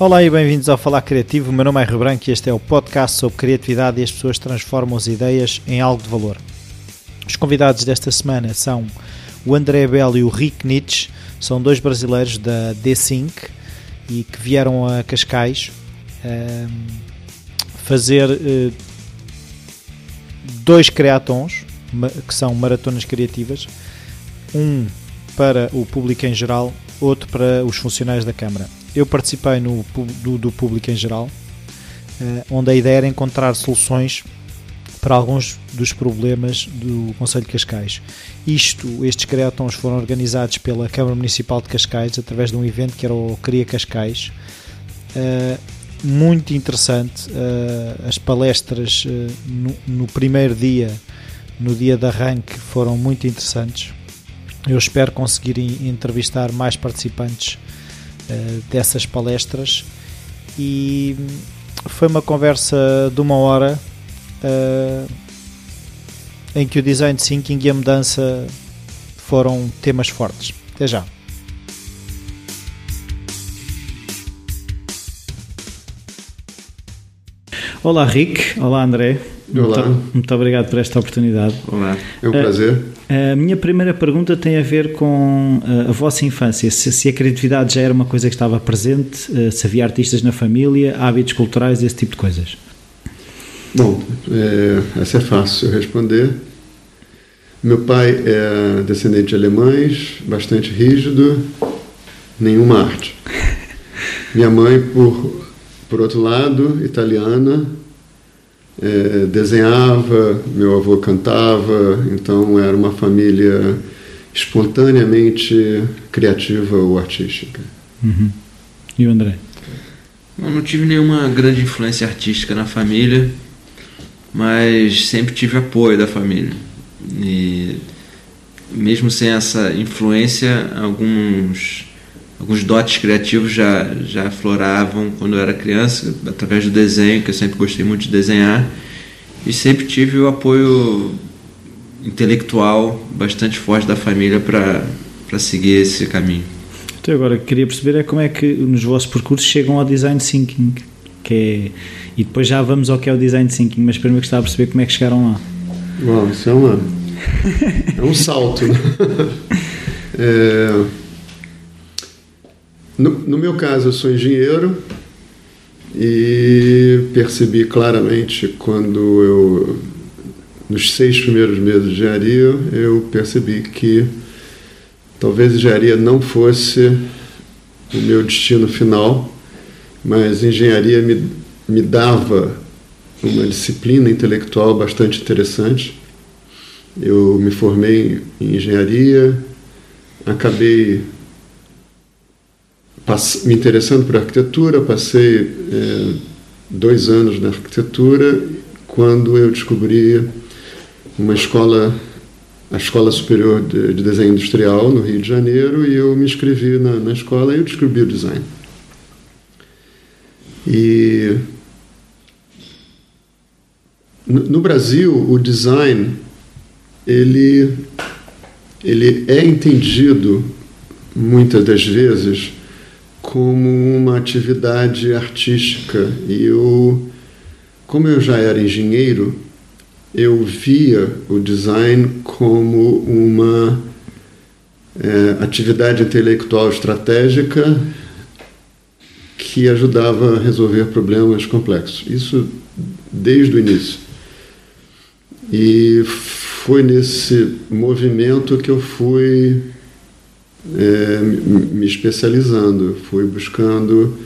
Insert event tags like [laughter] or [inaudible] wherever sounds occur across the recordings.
Olá e bem-vindos ao Falar Criativo. O meu nome é Rio Branco e este é o podcast sobre criatividade e as pessoas transformam as ideias em algo de valor. Os convidados desta semana são o André Bell e o Rick Nietzsche, são dois brasileiros da D5 e que vieram a Cascais um, fazer uh, dois creatons, que são maratonas criativas, um para o público em geral, outro para os funcionários da Câmara eu participei no, do, do público em geral, uh, onde a ideia era encontrar soluções para alguns dos problemas do Conselho de Cascais. Isto, estes creatons foram organizados pela Câmara Municipal de Cascais através de um evento que era o Cria Cascais. Uh, muito interessante, uh, as palestras no, no primeiro dia, no dia de arranque, foram muito interessantes. Eu espero conseguir entrevistar mais participantes eh, dessas palestras e foi uma conversa de uma hora uh, em que o design thinking e a mudança foram temas fortes. Até já. Olá Rick, olá André. Olá. Muito, muito, obrigado por esta oportunidade. Olá, é um prazer. A, a minha primeira pergunta tem a ver com a, a vossa infância. Se, se, a criatividade já era uma coisa que estava presente, eh, se havia artistas na família, hábitos culturais, esse tipo de coisas. Bom, é, essa é fácil responder. Meu pai é descendente de alemães, bastante rígido, nenhuma arte. [laughs] Minha mãe, por, por outro lado, italiana, é, desenhava, meu avô cantava, então era uma família espontaneamente criativa ou artística. Uhum. E o André? Eu não tive nenhuma grande influência artística na família, mas sempre tive apoio da família. E mesmo sem essa influência, alguns alguns dotes criativos já, já afloravam quando eu era criança, através do desenho, que eu sempre gostei muito de desenhar, e sempre tive o apoio intelectual bastante forte da família para seguir esse caminho. Então agora queria perceber é como é que nos vossos percursos chegam ao design thinking, que é, e depois já vamos ao que é o design thinking, mas primeiro gostava de perceber como é que chegaram lá. Bom, isso é uma é um salto. Né? [laughs] É, no, no meu caso, eu sou engenheiro e percebi claramente quando eu, nos seis primeiros meses de engenharia, eu percebi que talvez engenharia não fosse o meu destino final, mas engenharia me, me dava uma disciplina intelectual bastante interessante. Eu me formei em engenharia, acabei me interessando por arquitetura, passei é, dois anos na arquitetura quando eu descobri uma escola, a Escola Superior de, de Desenho Industrial no Rio de Janeiro e eu me inscrevi na, na escola e eu descobri o design. E no, no Brasil o design ele ele é entendido muitas das vezes como uma atividade artística. E eu, como eu já era engenheiro, eu via o design como uma é, atividade intelectual estratégica que ajudava a resolver problemas complexos. Isso desde o início. E foi nesse movimento que eu fui é, me especializando, fui buscando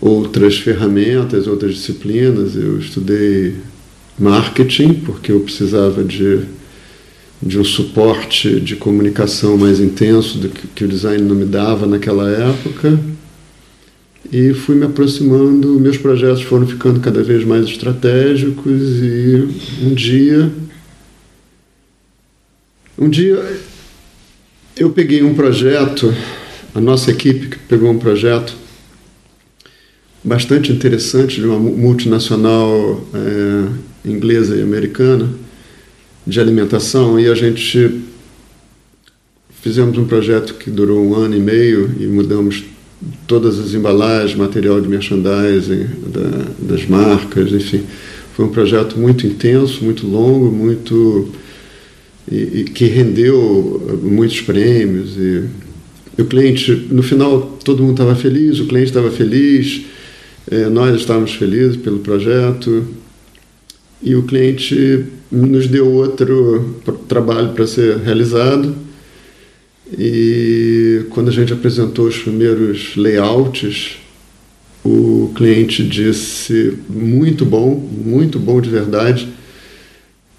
outras ferramentas, outras disciplinas. Eu estudei marketing, porque eu precisava de, de um suporte de comunicação mais intenso do que, que o design não me dava naquela época. E fui me aproximando, meus projetos foram ficando cada vez mais estratégicos e um dia um dia eu peguei um projeto, a nossa equipe pegou um projeto bastante interessante de uma multinacional é, inglesa e americana de alimentação e a gente fizemos um projeto que durou um ano e meio e mudamos todas as embalagens, material de merchandising da, das marcas, enfim. Foi um projeto muito intenso, muito longo, muito e, e que rendeu muitos prêmios e, e, o cliente, no final, todo mundo estava feliz, o cliente estava feliz, eh, nós estávamos felizes pelo projeto. E o cliente nos deu outro trabalho para ser realizado. E quando a gente apresentou os primeiros layouts, o cliente disse muito bom, muito bom de verdade,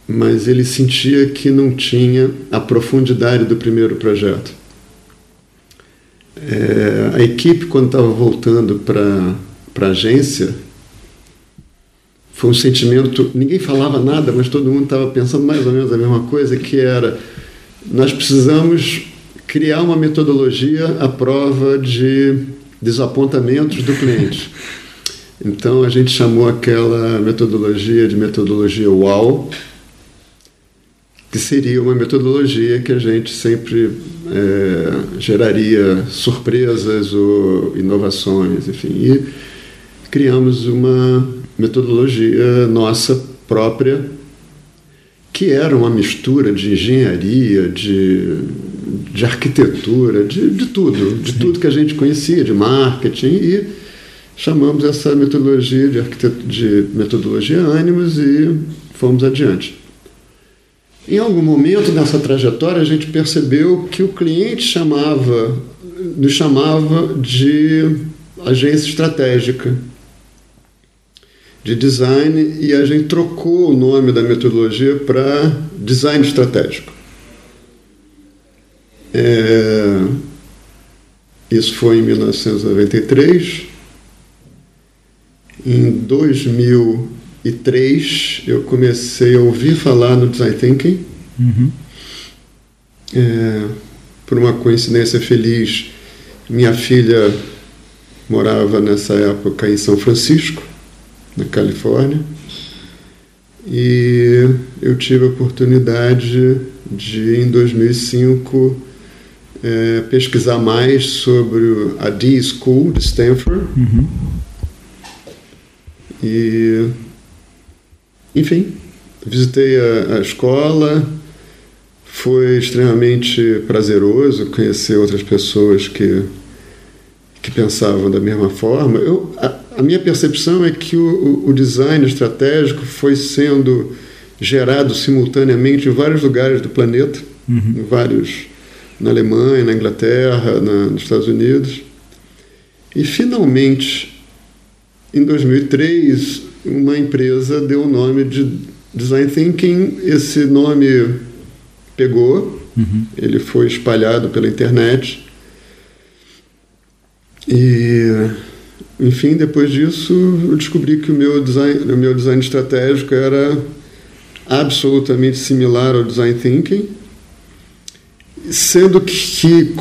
mas ele sentia que não tinha a profundidade do primeiro projeto. É, a equipe, quando estava voltando para a agência, foi um sentimento. Ninguém falava nada, mas todo mundo estava pensando mais ou menos a mesma coisa, que era nós precisamos criar uma metodologia à prova de desapontamentos do cliente. Então a gente chamou aquela metodologia de metodologia WOW, que seria uma metodologia que a gente sempre é, geraria surpresas ou inovações, enfim. E criamos uma metodologia nossa própria, que era uma mistura de engenharia, de de arquitetura, de, de tudo, de tudo que a gente conhecia, de marketing, e chamamos essa metodologia de, de metodologia ânimos e fomos adiante. Em algum momento nessa trajetória a gente percebeu que o cliente chamava, nos chamava de agência estratégica de design e a gente trocou o nome da metodologia para design estratégico. É, isso foi em 1993. Em 2003 eu comecei a ouvir falar no Design Thinking. Uhum. É, por uma coincidência feliz, minha filha morava nessa época em São Francisco, na Califórnia, e eu tive a oportunidade de, em 2005, é, pesquisar mais sobre a D-School de Stanford. Uhum. E, enfim, visitei a, a escola, foi extremamente prazeroso conhecer outras pessoas que, que pensavam da mesma forma. Eu, a, a minha percepção é que o, o, design estratégico foi sendo gerado simultaneamente em vários lugares do planeta, uhum. em vários na Alemanha, na Inglaterra, na, nos Estados Unidos. E finalmente, em 2003, uma empresa deu o nome de Design Thinking. Esse nome pegou, uhum. ele foi espalhado pela internet. E, enfim, depois disso, eu descobri que o meu design, o meu design estratégico era absolutamente similar ao design thinking Sendo que,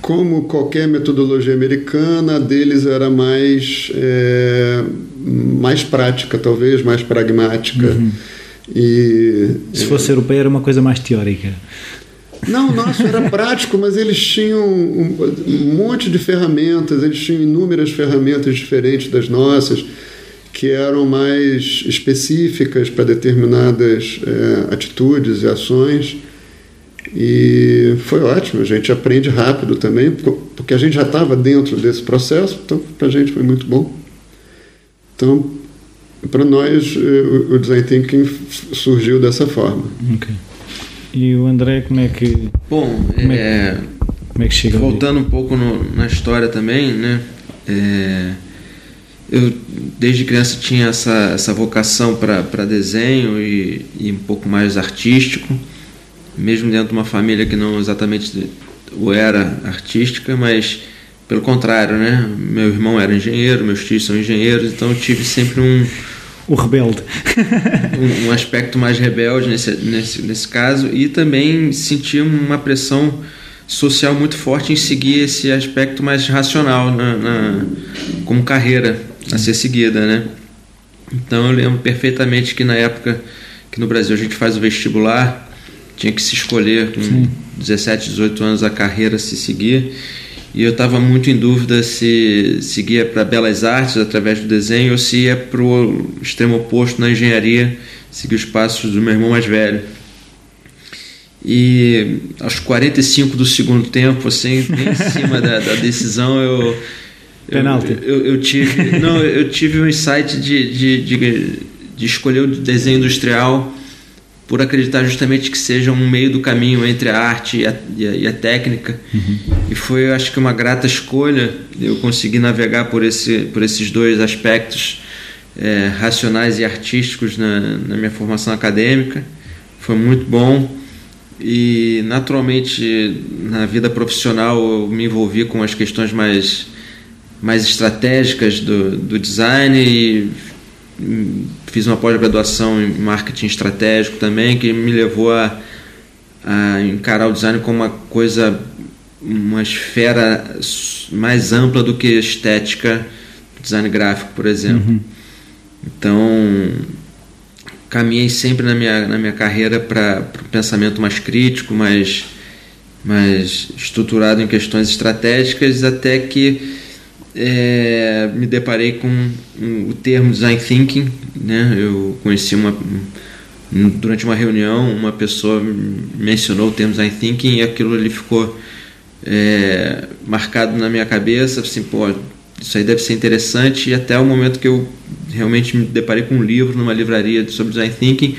como qualquer metodologia americana, a deles era mais, é, mais prática, talvez, mais pragmática. Uhum. E, Se fosse é, europeia, era uma coisa mais teórica. Não, nosso era prático, mas eles tinham um, um, monte de ferramentas, eles tinham inúmeras ferramentas diferentes das nossas, que eram mais específicas para determinadas é, atitudes e ações. E foi ótimo, a gente aprende rápido também, porque a gente já estava dentro desse processo, então para a gente foi muito bom. Então, para nós, eh, o Design Thinking surgiu dessa forma. Ok. E o André, como é que. Bom, como é, é, como é que chega Voltando ali? um pouco no, na história também, né? É, eu, desde criança, tinha essa, essa vocação para desenho e, e um pouco mais artístico mesmo dentro de uma família que não exatamente o era artística, mas pelo contrário, né? Meu irmão era engenheiro, meus tios são engenheiros, então eu tive sempre um o rebelde um, um, aspecto mais rebelde nesse, nesse, nesse caso e também senti uma pressão social muito forte em seguir esse aspecto mais racional na, na como carreira a ser seguida, né? Então eu lembro perfeitamente que na época que no Brasil a gente faz o vestibular tinha que se escolher com Sim. 17, 18 anos a carreira a se seguir. E eu estava muito em dúvida se seguia para belas artes através do desenho ou se ia para o extremo oposto na engenharia, seguir os passos do meu irmão mais velho. E aos 45 do segundo tempo, assim, em cima da, da decisão, eu, Penalti. Eu, eu, eu, tive, não, eu tive um insight de, de, de, de escolher o desenho industrial por acreditar justamente que seja um meio do caminho entre a arte e a, e a, e a técnica. Uhum. E foi, acho que, uma grata escolha. Eu consegui navegar por, esse, por esses dois aspectos é, racionais e artísticos na, na minha formação acadêmica. Foi muito bom. E, naturalmente, na vida profissional, eu me envolvi com as questões mais, mais estratégicas do, do design e fiz uma pós-graduação em marketing estratégico também, que me levou a, a encarar o design como uma coisa, uma esfera mais ampla do que estética, design gráfico, por exemplo. Uhum. Então, caminhei sempre na minha, na minha carreira para o pensamento mais crítico, mais, mais estruturado em questões estratégicas, até que é, me deparei com o termo design thinking, né? Eu conheci uma durante uma reunião uma pessoa mencionou o termo design thinking e aquilo ali ficou é, marcado na minha cabeça, assim, pô, isso aí deve ser interessante e até o momento que eu realmente me deparei com um livro numa livraria sobre design thinking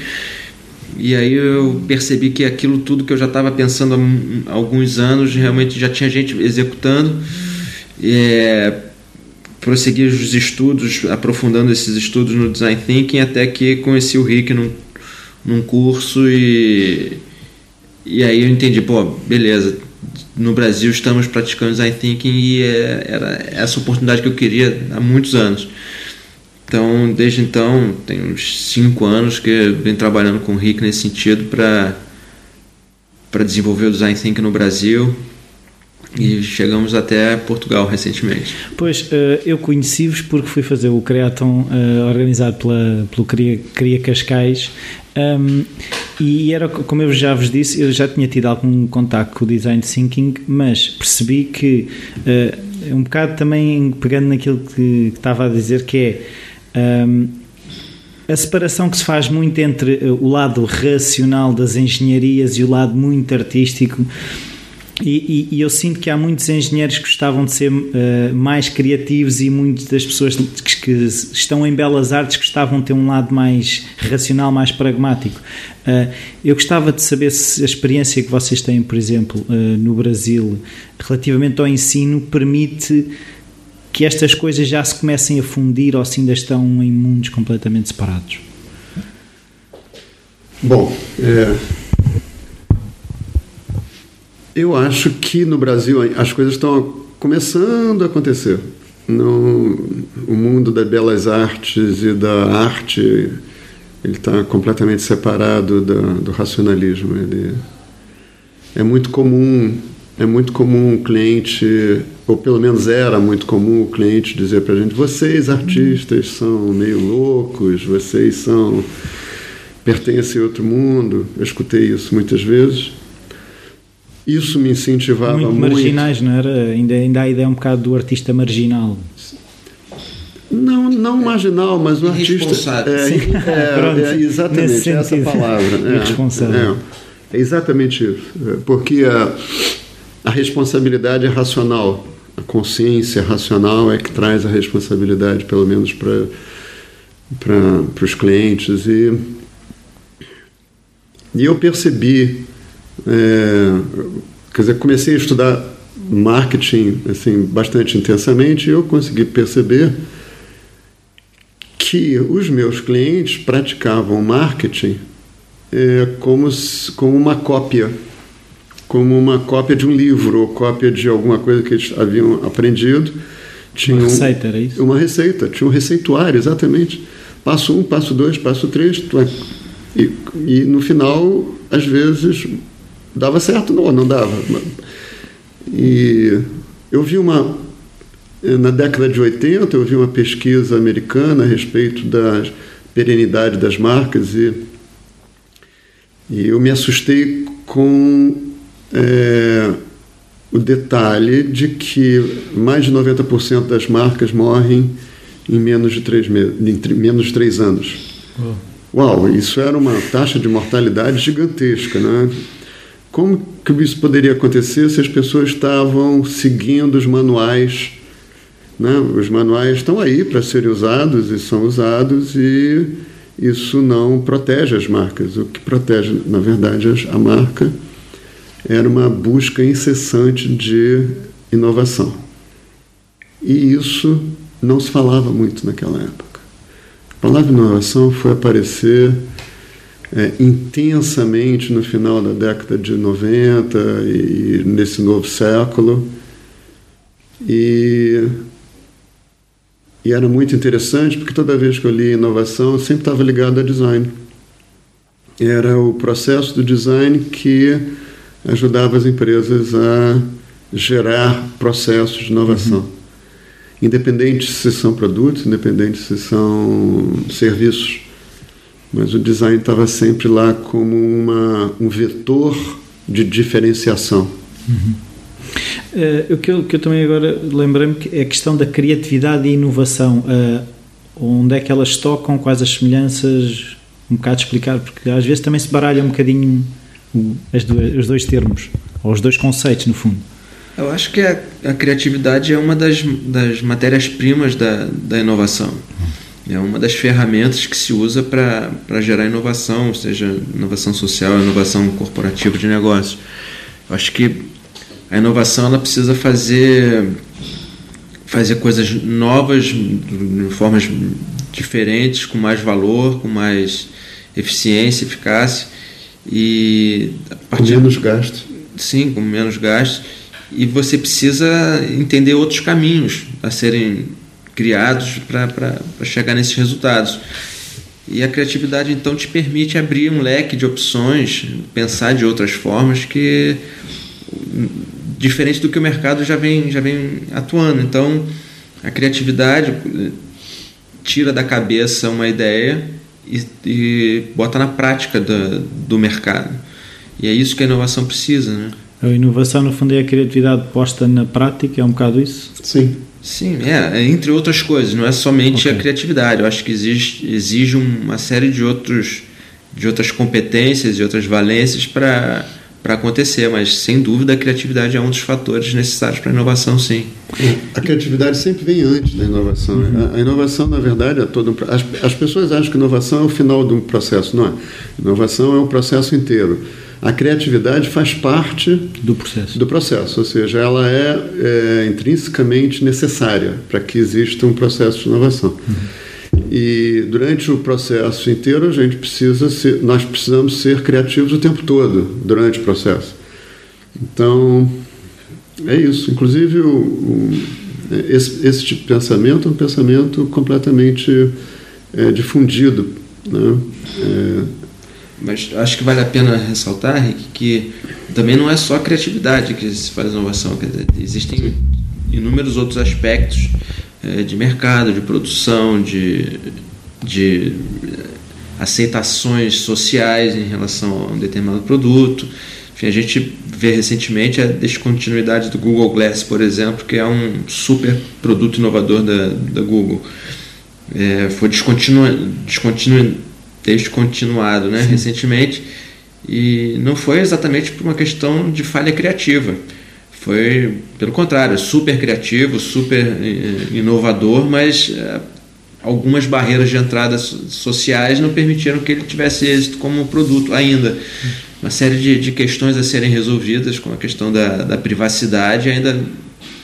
e aí eu percebi que aquilo tudo que eu já estava pensando há alguns anos realmente já tinha gente executando é, prosseguir os estudos, aprofundando esses estudos no Design Thinking, até que conheci o Rick num, num curso e, e aí eu entendi, pô, beleza, no Brasil estamos praticando Design Thinking e é, era essa oportunidade que eu queria há muitos anos. Então, desde então, tem uns cinco anos que venho trabalhando com o Rick nesse sentido para para desenvolver o Design Thinking no Brasil e chegamos até Portugal recentemente. Pois, eh, eu conheci-vos porque fui fazer o Creaton eh, organizado pela, pelo Cria, Cria Cascais um, e era, como eu já vos disse, eu já tinha tido algum contato com o Design Thinking, mas percebi que, uh, um bocado também pegando naquilo que, que estava a dizer, que é... Um, a separação que se faz muito entre o lado racional das engenharias e o lado muito artístico e, e, e, eu sinto que há muitos engenheiros que gostavam de ser uh, mais criativos e muitas das pessoas que, que, estão em belas artes gostavam de ter um lado mais racional, mais pragmático. Uh, eu gostava de saber se a experiência que vocês têm, por exemplo, uh, no Brasil, relativamente ao ensino, permite que estas coisas já se comecem a fundir ou se ainda estão em mundos completamente separados. Bom, eu acho que no Brasil as coisas estão começando a acontecer. O mundo das belas artes e da arte ele está completamente separado do, do racionalismo. Ele é muito comum é muito comum o cliente, ou pelo menos era muito comum o cliente dizer para a gente: vocês artistas são meio loucos, vocês são pertencem a outro mundo. Eu escutei isso muitas vezes. Isso me incentivava muito. Muito marginais, não era? Ainda, ainda há a ideia um bocado do artista marginal. Não, não marginal, mas um artista. É, é, [laughs] Pronto, é, exatamente essa palavra. É, é, é, exatamente isso. É, porque a, a responsabilidade é racional. A consciência racional é que traz a responsabilidade, pelo menos para para os clientes. E, e eu percebi é, quer dizer, comecei a estudar marketing assim bastante intensamente e eu consegui perceber que os meus clientes praticavam marketing é, como, como uma cópia, como uma cópia de um livro ou cópia de alguma coisa que eles haviam aprendido. Tinha uma receita, era isso? Uma receita, tinha um receituário, exatamente. Passo um, passo dois, passo três. E, e no final, às vezes, dava certo, não, não dava. E eu vi uma. Na década de 80, eu vi uma pesquisa americana a respeito da perenidade das marcas e, e eu me assustei com é, o detalhe de que mais de 90% das marcas morrem em menos de três, meses, em menos de três anos. Oh. Uau, isso era uma taxa de mortalidade gigantesca, né? Como que isso poderia acontecer se as pessoas estavam seguindo os manuais? Né? Os manuais estão aí para serem usados e são usados e isso não protege as marcas. O que protege, na verdade, a marca era uma busca incessante de inovação. E isso não se falava muito naquela época. A palavra inovação foi aparecer é, intensamente no final da década de 90 e, e nesse novo século. E, e era muito interessante porque toda vez que eu li inovação, eu sempre estava ligado a design. Era o processo do design que ajudava as empresas a gerar processos de inovação. Uhum. Independente se são produtos, independente se são serviços. Mas o design estava sempre lá como uma, um vetor de diferenciação. Uhum. Uh, o, que eu, que eu também agora lembrei-me é a questão da criatividade e inovação. Uh, onde é que elas tocam, quais as semelhanças, um bocado explicar, porque às vezes também se baralha um bocadinho duas, os dois termos, ou os dois conceitos, no fundo. Eu acho que a, a criatividade é uma das, das matérias-primas da, da inovação. É uma das ferramentas que se usa para gerar inovação, seja inovação social, inovação corporativa de negócios. Eu acho que a inovação ela precisa fazer fazer coisas novas, de formas diferentes, com mais valor, com mais eficiência, eficácia e com menos gastos. Sim, com menos gastos. E você precisa entender outros caminhos a serem criados para chegar nesses resultados. E a criatividade então te permite abrir um leque de opções, pensar de outras formas que diferente do que o mercado já vem já vem atuando. Então, a criatividade tira da cabeça uma ideia e, e bota na prática do, do mercado. E é isso que a inovação precisa, né? A inovação, no fundo, é a criatividade posta na prática, é um bocado isso? Sim. Sim, é, entre outras coisas, não é somente okay. a criatividade. Eu acho que exige, exige uma série de, outros, de outras competências e outras valências para para acontecer, mas sem dúvida a criatividade é um dos fatores necessários para a inovação, sim. A criatividade sempre vem antes da inovação. Uhum. A, a, inovação, na verdade, é todo um, as, as pessoas acham que inovação é o final de um processo, não é? Inovação é um processo inteiro. A criatividade faz parte do processo, do processo ou seja, ela é, é intrinsecamente necessária para que exista um processo de inovação. Uhum. E durante o processo inteiro a gente precisa ser, nós precisamos ser criativos o tempo todo durante o processo. Então é isso. Inclusive o, o, esse, esse, tipo de pensamento é um pensamento completamente é, difundido. Né? É, mas acho que vale a pena ressaltar, Rick, que também não é só a criatividade que se faz inovação. Dizer, existem inúmeros outros aspectos é, de mercado, de produção, de, de aceitações sociais em relação a um determinado produto. Enfim, a gente vê recentemente a descontinuidade do Google Glass, por exemplo, que é um super produto inovador da, da Google. É, foi descontinu, descontinu, descontinuado né, recentemente e não foi exatamente por uma questão de falha criativa foi, pelo contrário, super criativo, super eh, inovador, mas eh, algumas barreiras de entrada sociais não permitiram que ele tivesse êxito como produto ainda. Uma série de, de questões a serem resolvidas, como a questão da, da privacidade, ainda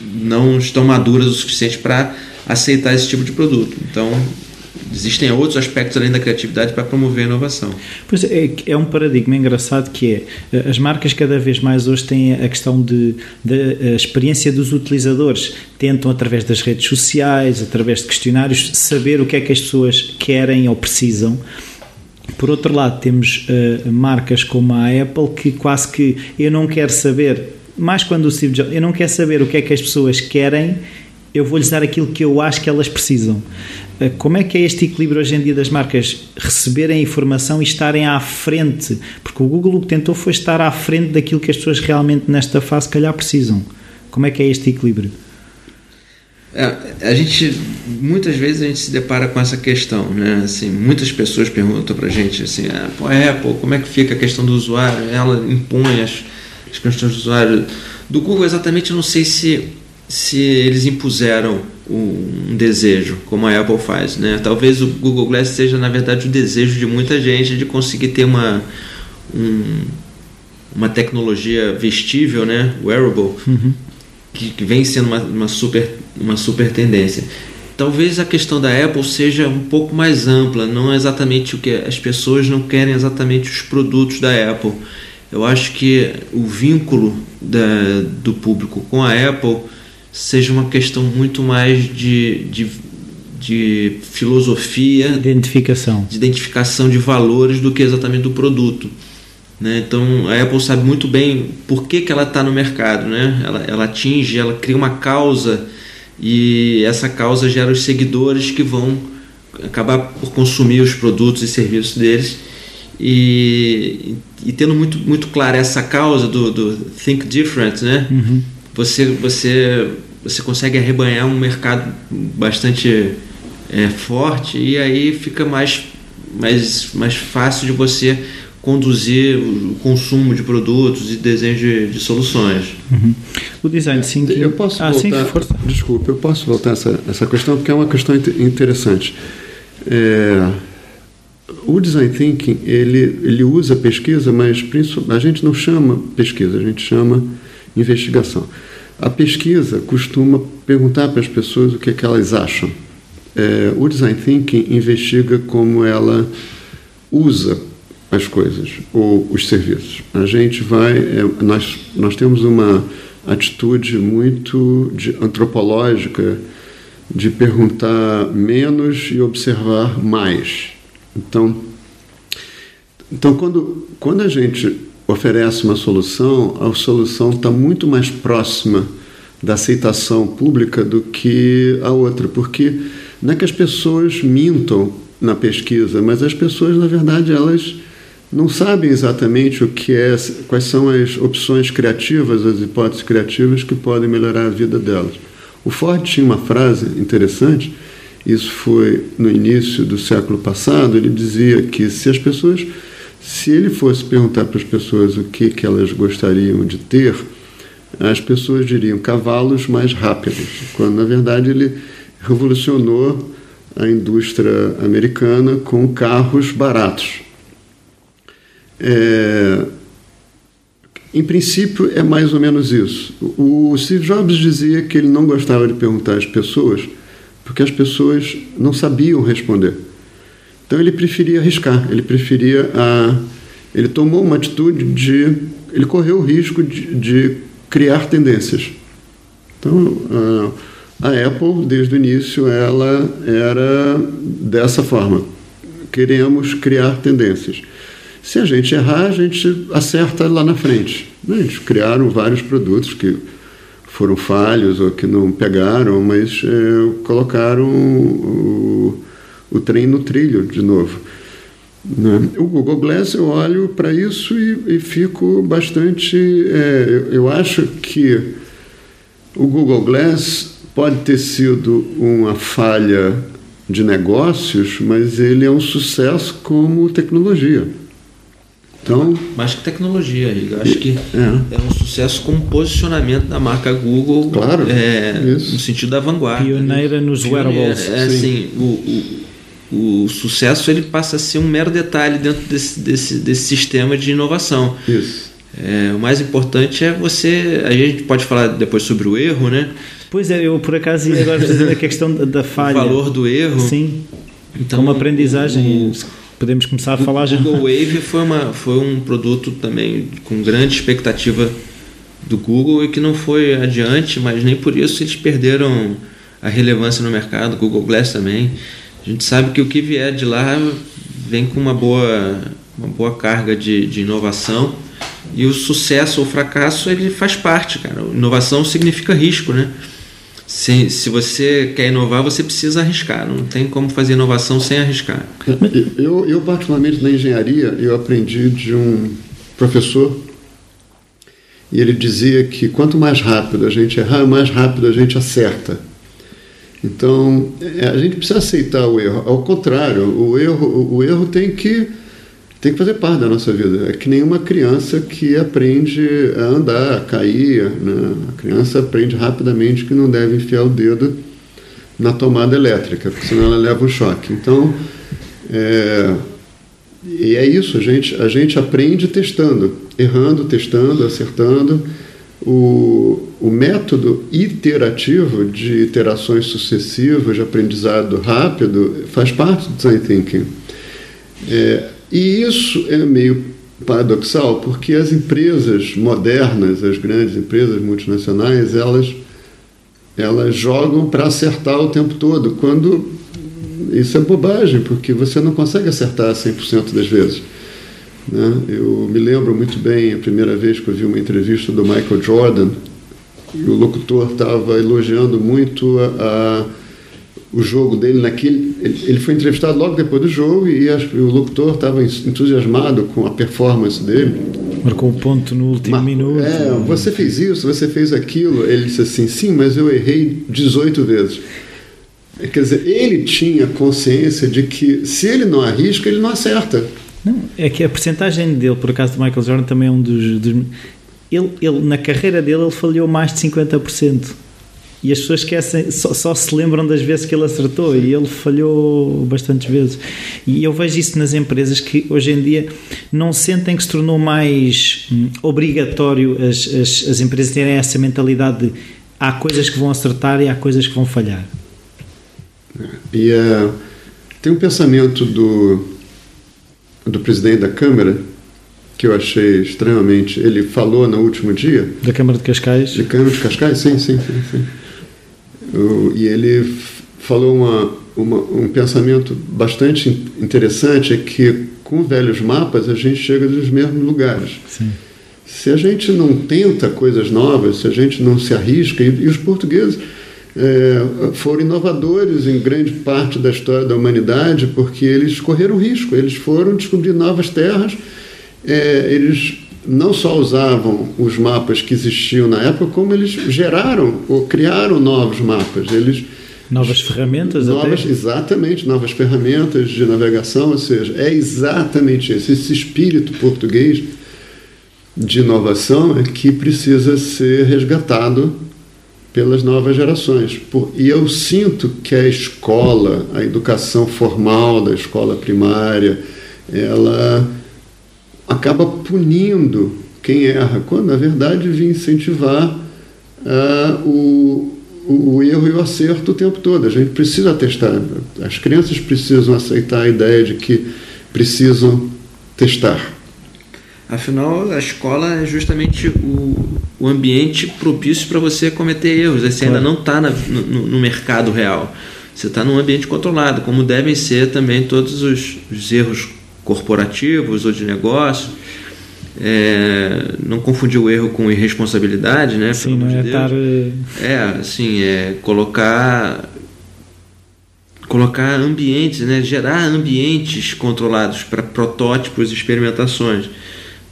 não estão maduras o suficiente para aceitar esse tipo de produto. Então, Existem outros aspectos além da criatividade para promover a inovação. Pois é, é um paradigma engraçado que é eh, as marcas cada vez mais hoje têm a questão de, de a experiência dos utilizadores, tentam através das redes sociais, através de questionários saber o que é que as pessoas querem ou precisam. Por outro lado, temos uh, marcas como a Apple que quase que eu não quero saber, mais quando o Steve Jobs, eu não quero saber o que é que as pessoas querem, eu vou-lhes dar aquilo que eu acho que elas precisam. Eh, como é que é este equilíbrio hoje em dia das marcas receberem informação e estarem à frente? Porque o Google o que tentou foi estar à frente daquilo que as pessoas realmente nesta fase, calhar, precisam. Como é que é este equilíbrio? É, a gente muitas vezes a gente se depara com essa questão, né? Assim, muitas pessoas perguntam para a gente assim, ah, pô, Apple, como é que fica a questão do usuário? Ela impõe as, as questões do usuário. Do Google, exatamente, eu não sei se se eles impuseram um desejo, como a Apple faz, né? Talvez o Google Glass seja na verdade o desejo de muita gente de conseguir ter uma um, uma tecnologia vestível, né? Wearable, uhum. que, que, vem sendo uma, uma super uma super tendência. Talvez a questão da Apple seja um pouco mais ampla, não é exatamente o que as pessoas não querem exatamente os produtos da Apple. Eu acho que o vínculo da, do público com a Apple seja uma questão muito mais de, de, de filosofia, identificação, de identificação de valores do que exatamente do produto. Né? Então a Apple sabe muito bem por que, que ela está no mercado, né? ela, ela atinge, ela cria uma causa e essa causa gera os seguidores que vão acabar por consumir os produtos e serviços deles e, e tendo muito, muito clara essa causa do, do Think Different, né? Uhum. Você, você, você consegue arrebanhar um mercado bastante é, forte e aí fica mais, mais, mais fácil de você conduzir o consumo de produtos e desenho de, de soluções. Uhum. O design thinking... Eu posso ah, voltar... Sim, Desculpa, eu posso voltar essa, essa questão porque é uma questão interessante. É, o design thinking ele, ele usa pesquisa, mas a gente não chama pesquisa, a gente chama investigação. A pesquisa costuma perguntar para as pessoas o que, é que elas acham. É, o design thinking investiga como ela usa as coisas ou os serviços. A gente vai, é, nós, nós temos uma atitude muito de, antropológica de perguntar menos e observar mais. Então, então quando, quando a gente oferece uma solução, a solução está muito mais próxima da aceitação pública do que a outra, porque não é que as pessoas mintam na pesquisa, mas as pessoas, na verdade, elas não sabem exatamente o que é, quais são as opções criativas, as hipóteses criativas que podem melhorar a vida delas. O Ford tinha uma frase interessante, isso foi no início do século passado, ele dizia que se as pessoas, se ele fosse perguntar para as pessoas o que, que elas gostariam de ter, as pessoas diriam cavalos mais rápidos, quando na verdade ele revolucionou a indústria americana com carros baratos. É, em princípio, é mais ou menos isso. O Steve Jobs dizia que ele não gostava de perguntar às pessoas porque as pessoas não sabiam responder. Então ele preferia arriscar, ele preferia a, ele tomou uma atitude de, ele correu o risco de, de criar tendências. Então a, a Apple desde o início ela era dessa forma, queremos criar tendências. Se a gente errar, a gente acerta lá na frente. Né? Eles criaram vários produtos que foram falhos ou que não pegaram, mas é, colocaram o, o, trem no trilho de novo. Né? O Google Glass, eu olho para isso e, e, fico bastante. É, eu, eu acho que o Google Glass pode ter sido uma falha de negócios, mas ele é um sucesso como tecnologia. Então, mais que tecnologia, eu acho que é. é. um sucesso com posicionamento da marca Google claro, é, no sentido da vanguarda. Pioneira nos Pioneira, wearables. É, assim, o, o, o, sucesso ele passa a ser um mero detalhe dentro desse, desse, desse sistema de inovação. Isso. É, o mais importante é você. A gente pode falar depois sobre o erro, né? Pois é, eu por acaso ia agora fazer a questão da, da falha. O valor do erro. Sim. Então, uma aprendizagem. O, podemos começar a falar já. O Google Wave foi, uma, foi um produto também com grande expectativa do Google e que não foi adiante, mas nem por isso eles perderam a relevância no mercado. Google Glass também. A gente sabe que o que vier de lá vem com uma boa, uma boa carga de, de inovação e o sucesso ou fracasso ele faz parte, cara. Inovação significa risco, né? se, se você quer inovar, você precisa arriscar. Não tem como fazer inovação sem arriscar. Eu, eu particularmente, na engenharia, eu aprendi de um professor e ele dizia que quanto mais rápido a gente errar, mais rápido a gente acerta. Então, é, a gente precisa aceitar o erro. Ao contrário, o erro, o erro tem que tem que fazer parte da nossa vida. É que nem uma criança que aprende a andar, a cair. Né? A criança aprende rapidamente que não deve enfiar o dedo na tomada elétrica, porque senão ela leva um choque. Então, é, e é isso, a gente, a gente aprende testando, errando, testando, acertando. O, o método iterativo de iterações sucessivas, de aprendizado rápido, faz parte do design thinking. É, e isso é meio paradoxal, porque as empresas modernas, as grandes empresas multinacionais, elas, elas jogam para acertar o tempo todo, quando isso é bobagem, porque você não consegue acertar 100% das vezes. Né? Eu me lembro muito bem a primeira vez que eu vi uma entrevista do Michael Jordan, e o locutor estava elogiando muito a, a o jogo dele naquele. Ele foi entrevistado logo depois do jogo e, o locutor estava entusiasmado com a performance dele. Marcou o um ponto no último minuto. É, você fez isso, você fez aquilo. Ele disse assim: sim, mas eu errei 18 vezes. Quer dizer, ele tinha consciência de que se ele não arrisca, ele não acerta. Não, é que a percentagem dele, por acaso, do Michael Jordan também é um dos. dos ele, ele, na carreira dele, ele falhou mais de 50%. E as pessoas esquecem, só, só, se lembram das vezes que ele acertou e ele falhou bastantes vezes. E eu vejo isso nas empresas que hoje em dia não sentem que se tornou mais hum, obrigatório as, as, as empresas terem essa mentalidade de há coisas que vão acertar e há coisas que vão falhar. E uh, tem um pensamento do, do presidente da Câmara que eu achei extremamente. Ele falou no último dia. Da Câmara de Cascais? Da Câmara de Cascais, sim, sim, sim. sim e ele falou uma, uma, um pensamento bastante interessante, é que com velhos mapas a gente chega nos mesmos lugares. Sim. Se a gente não tenta coisas novas, se a gente não se arrisca, e, e os portugueses é, foram inovadores em grande parte da história da humanidade, porque eles correram risco, eles foram descobrir novas terras, é, eles não só usavam os mapas que existiam na época, como eles geraram ou criaram novos mapas. Eles novas ferramentas novas, até? exatamente novas ferramentas de navegação, ou seja, é exatamente esse, esse espírito português de inovação é que precisa ser resgatado pelas novas gerações. E eu sinto que a escola, a educação formal da escola primária, ela acaba punindo quem erra, quando na verdade devia incentivar uh, o, o, o, erro e o acerto o tempo todo. A gente precisa testar. As crianças precisam aceitar a ideia de que precisam testar. Afinal, a escola é justamente o, o ambiente propício para você cometer erros. Você ainda não está no, no, mercado real. Você está num ambiente controlado, como devem ser também todos os, os erros corporativos ou de negócio. É, não confundir o erro com irresponsabilidade, né? Sim, não é de estar... Eh, é, assim, é colocar colocar ambientes, né? gerar ambientes controlados para protótipos e experimentações.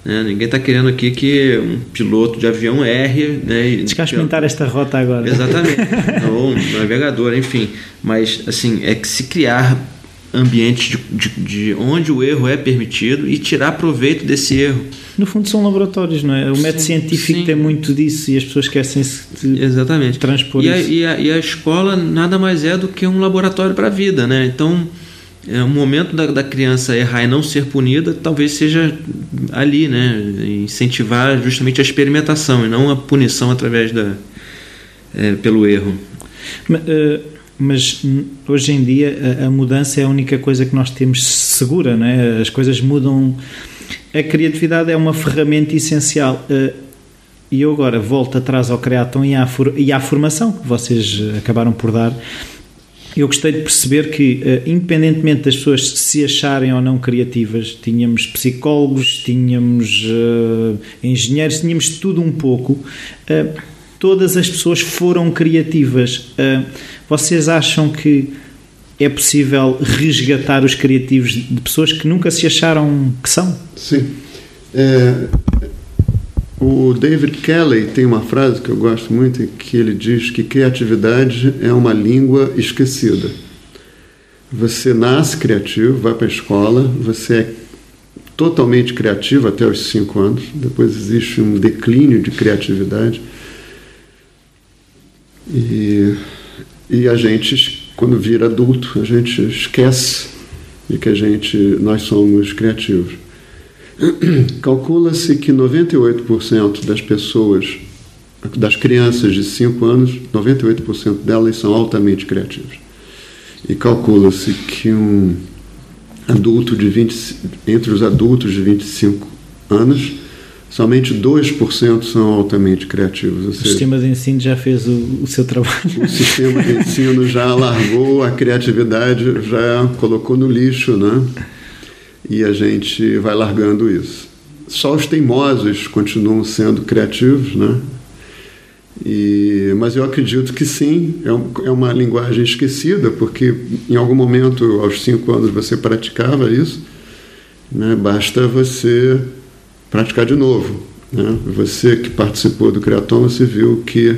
Né? Ninguém está querendo aqui que um piloto de avião erre. Né? Descasmentar esta rota agora. Exatamente. [laughs] Ou um navegador, enfim. Mas, assim, é que se criar ambientes de, de, de, onde o erro é permitido e tirar proveito desse erro. No fundo são laboratórios, não é? O método sim, científico sim. tem muito disso e as pessoas esquecem-se de Exatamente. transpor e isso. A, e, a, e a escola nada mais é do que um laboratório para a vida, né? Então, é, o momento da, da, criança errar e não ser punida talvez seja ali, né? Incentivar justamente a experimentação e não a punição através da... É, pelo erro. Mas, uh mas hoje em dia a, a, mudança é a única coisa que nós temos segura, não é? as coisas mudam. A criatividade é uma ferramenta essencial. Eh, e eu agora volto atrás ao Creaton e à, e à formação que vocês acabaram por dar. Eu gostei de perceber que, eh, independentemente das pessoas se acharem ou não criativas, tínhamos psicólogos, tínhamos uh, engenheiros, tínhamos tudo um pouco. Uh, todas as pessoas foram criativas. Uh, vocês acham que é possível resgatar os criativos de pessoas que nunca se acharam que são? Sim. O David Kelly tem uma frase que eu gosto muito, que ele diz que criatividade é uma língua esquecida. Você nasce criativo, vai para a escola, você é totalmente criativo até os cinco anos, depois existe um declínio de criatividade. E, e a gente, quando vira adulto, a gente esquece de que a gente, nós somos criativos. [clears throat] Calcula-se que 98% das pessoas, das crianças de 5 anos, 98% delas são altamente criativas. E calcula-se que um adulto de 20, entre os adultos de 25 anos, somente 2% são altamente criativos. o sistema de ensino já fez o, o, seu trabalho. O sistema de ensino já largou a criatividade, já colocou no lixo, né? E a gente vai largando isso. Só os teimosos continuam sendo criativos, né? E, mas eu acredito que sim, é, um, é, uma linguagem esquecida, porque em algum momento, aos cinco anos, você praticava isso, né? basta você praticar de novo. Né? Você que participou do Criatom, você viu que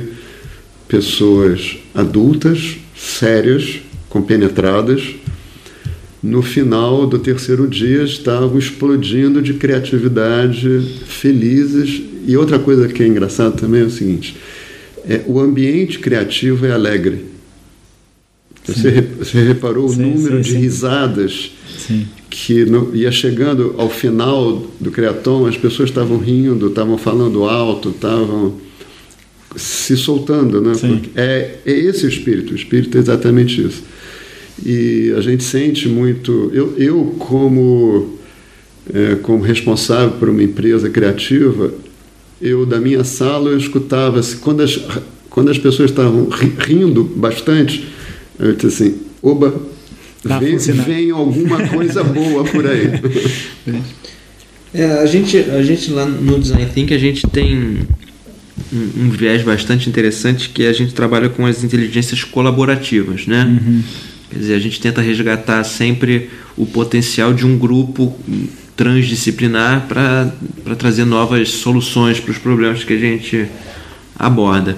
pessoas adultas, sérias, compenetradas, no final do terceiro dia estavam explodindo de criatividade, felizes. E outra coisa que é engraçada também é o seguinte: é, o ambiente criativo é alegre. Você, você reparou sim, o número sim, de sim. risadas que no, ia chegando ao final do Criatom, as pessoas estavam rindo, estavam falando alto, estavam se soltando, né? É, é esse o espírito, o espírito é exatamente isso. E a gente sente muito. Eu, eu como, é, como responsável por uma empresa criativa, eu da minha sala eu escutava assim, quando as quando as pessoas estavam rindo bastante eu disse assim oba vem, vem alguma coisa [laughs] boa por aí é, a gente a gente lá no design think a gente tem um, um, viés bastante interessante que a gente trabalha com as inteligências colaborativas né uhum. Quer dizer a gente tenta resgatar sempre o potencial de um grupo transdisciplinar para trazer novas soluções para os problemas que a gente aborda.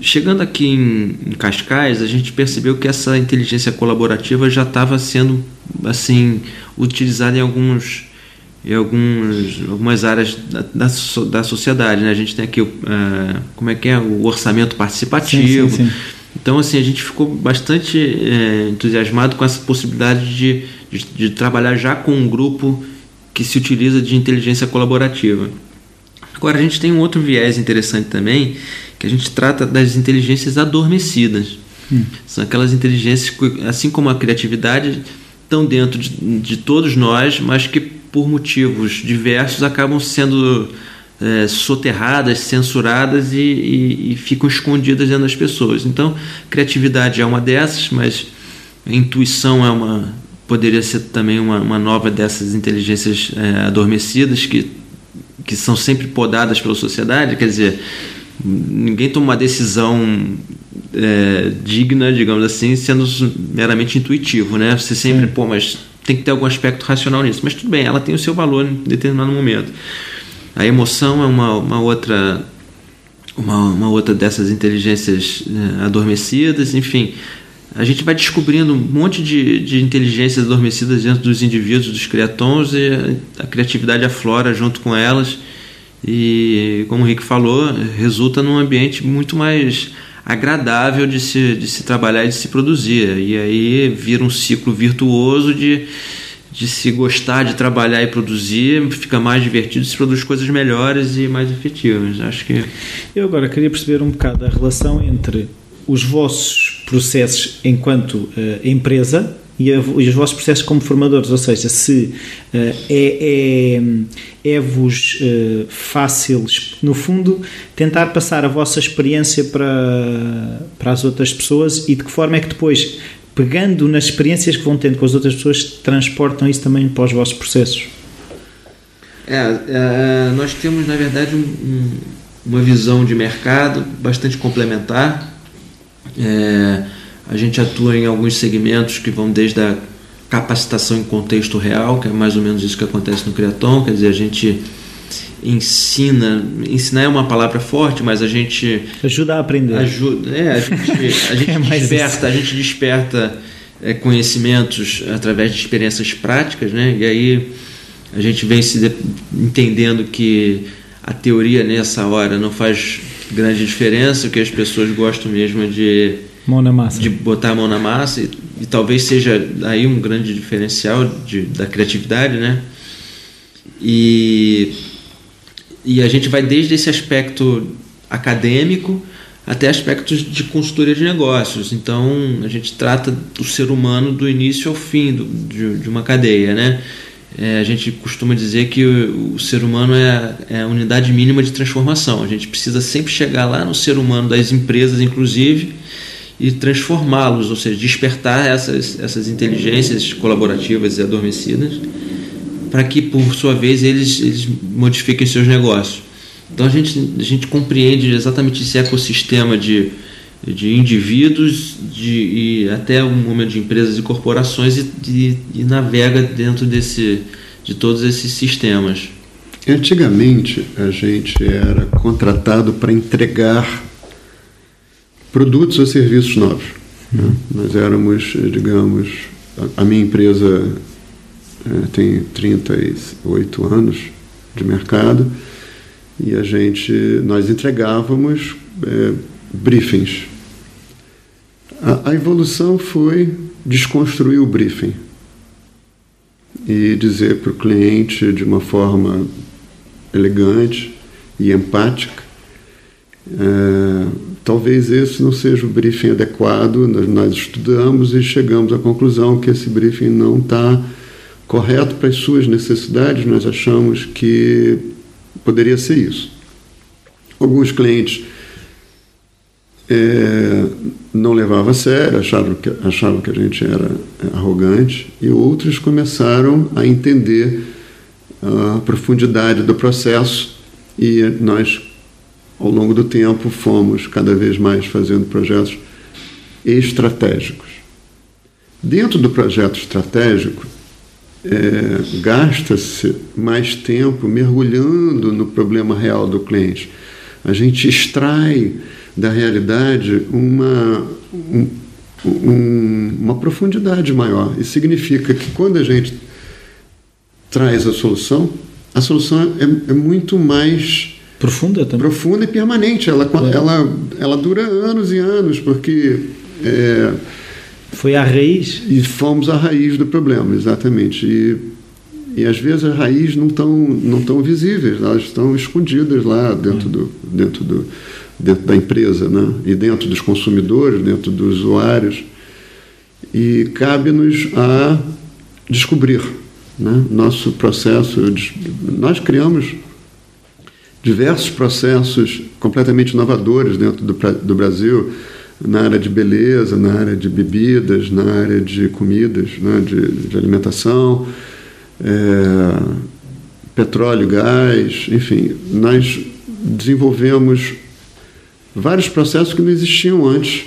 Chegando aqui em, em Cascais, a gente percebeu que essa inteligência colaborativa já estava sendo assim utilizada em alguns em alguns, algumas áreas da, da, da sociedade. Né? A gente tem aqui uh, como é que é o orçamento participativo. Sim, sim, sim. Então assim a gente ficou bastante é, entusiasmado com essa possibilidade de, de, de trabalhar já com um grupo que se utiliza de inteligência colaborativa. Agora, a gente tem um outro viés interessante também, que a gente trata das inteligências adormecidas. Hum. São aquelas inteligências que, assim como a criatividade, estão dentro de, de todos nós, mas que por motivos diversos acabam sendo é, soterradas, censuradas e, e, e, ficam escondidas dentro das pessoas. Então, criatividade é uma dessas, mas intuição é uma, poderia ser também uma, uma nova dessas inteligências é, adormecidas que, que são sempre podadas pela sociedade. Quer dizer, ninguém toma uma decisão é, digna, digamos assim, sendo meramente intuitivo, né? Você sempre, pô, mas tem que ter algum aspecto racional nisso. Mas tudo bem, ela tem o seu valor em determinado momento. A emoção é uma, uma outra uma, uma outra dessas inteligências é, adormecidas, enfim a gente vai descobrindo um monte de, de inteligências adormecidas dentro dos indivíduos, dos criatons, e a criatividade aflora junto com elas. E, como o Rick falou, resulta num ambiente muito mais agradável de se, de se trabalhar e de se produzir. E aí vira um ciclo virtuoso de, de se gostar de trabalhar e produzir, fica mais divertido, se produz coisas melhores e mais efetivas. Acho que. Eu agora queria perceber um bocado a relação entre os vossos processos enquanto uh, empresa e, a, e, os vossos processos como formadores, ou seja, se uh, é, é, é-vos uh, fácil, no fundo, tentar passar a vossa experiência para, para as outras pessoas e de que forma é que depois, pegando nas experiências que vão tendo com as outras pessoas, transportam isso também para os vossos processos? É, é nós temos, na verdade, um, um, uma visão de mercado bastante complementar é, a gente atua em alguns segmentos que vão desde a capacitação em contexto real, que é mais ou menos isso que acontece no Criaton, quer dizer, a gente ensina, ensinar é uma palavra forte, mas a gente ajuda a aprender. Ajuda, é, a [laughs] gente, a gente é desperta, a gente desperta é, conhecimentos através de experiências práticas, né? E aí a gente vem se de, entendendo que a teoria nessa hora não faz grande diferença, o que as pessoas gostam mesmo de mão na massa. de botar a mão na massa e, e talvez seja aí um grande diferencial de, da criatividade, né? E e a gente vai desde esse aspecto acadêmico até aspectos de consultoria de negócios. Então, a gente trata do ser humano do início ao fim do, de, de, uma cadeia, né? É, a gente costuma dizer que o, o ser humano é, é, a unidade mínima de transformação. A gente precisa sempre chegar lá no ser humano das empresas, inclusive, e transformá-los, ou seja, despertar essas, essas inteligências colaborativas e adormecidas para que, por sua vez, eles, eles modifiquem seus negócios. Então a gente, a gente compreende exatamente esse ecossistema de, de indivíduos de, e até um momento de empresas e corporações e, e navega dentro desse, de todos esses sistemas. Antigamente a gente era contratado para entregar produtos ou serviços novos. Né? Nós éramos, digamos, a minha empresa tem 38 anos de mercado e a gente nós entregávamos é, briefings. A, a evolução foi desconstruir o briefing e dizer para o cliente de uma forma elegante e empática. É, talvez esse não seja o briefing adequado. Nós, nós estudamos e chegamos à conclusão que esse briefing não está correto para as suas necessidades. Nós achamos que Poderia ser isso. Alguns clientes é, não levavam a sério, achavam que, achavam que a gente era arrogante, e outros começaram a entender a profundidade do processo e nós, ao longo do tempo, fomos cada vez mais fazendo projetos estratégicos. Dentro do projeto estratégico, é, gasta-se mais tempo mergulhando no problema real do cliente. A gente extrai da realidade uma, um, um, uma profundidade maior. Isso significa que quando a gente traz a solução, a solução é, é muito mais profunda também. Profunda e permanente. Ela, é. ela, ela dura anos e anos, porque é, foi a raiz? E fomos a raiz do problema, exatamente. E, e às vezes as raízes não estão não tão visíveis, elas estão escondidas lá dentro, do, dentro, do, dentro da empresa, né? e dentro dos consumidores, dentro dos usuários. E cabe-nos a descobrir né? nosso processo. Nós criamos diversos processos completamente inovadores dentro do, do Brasil na área de beleza, na área de bebidas, na área de comidas, né, de, de alimentação, é, petróleo, gás, enfim, nós desenvolvemos vários processos que não existiam antes,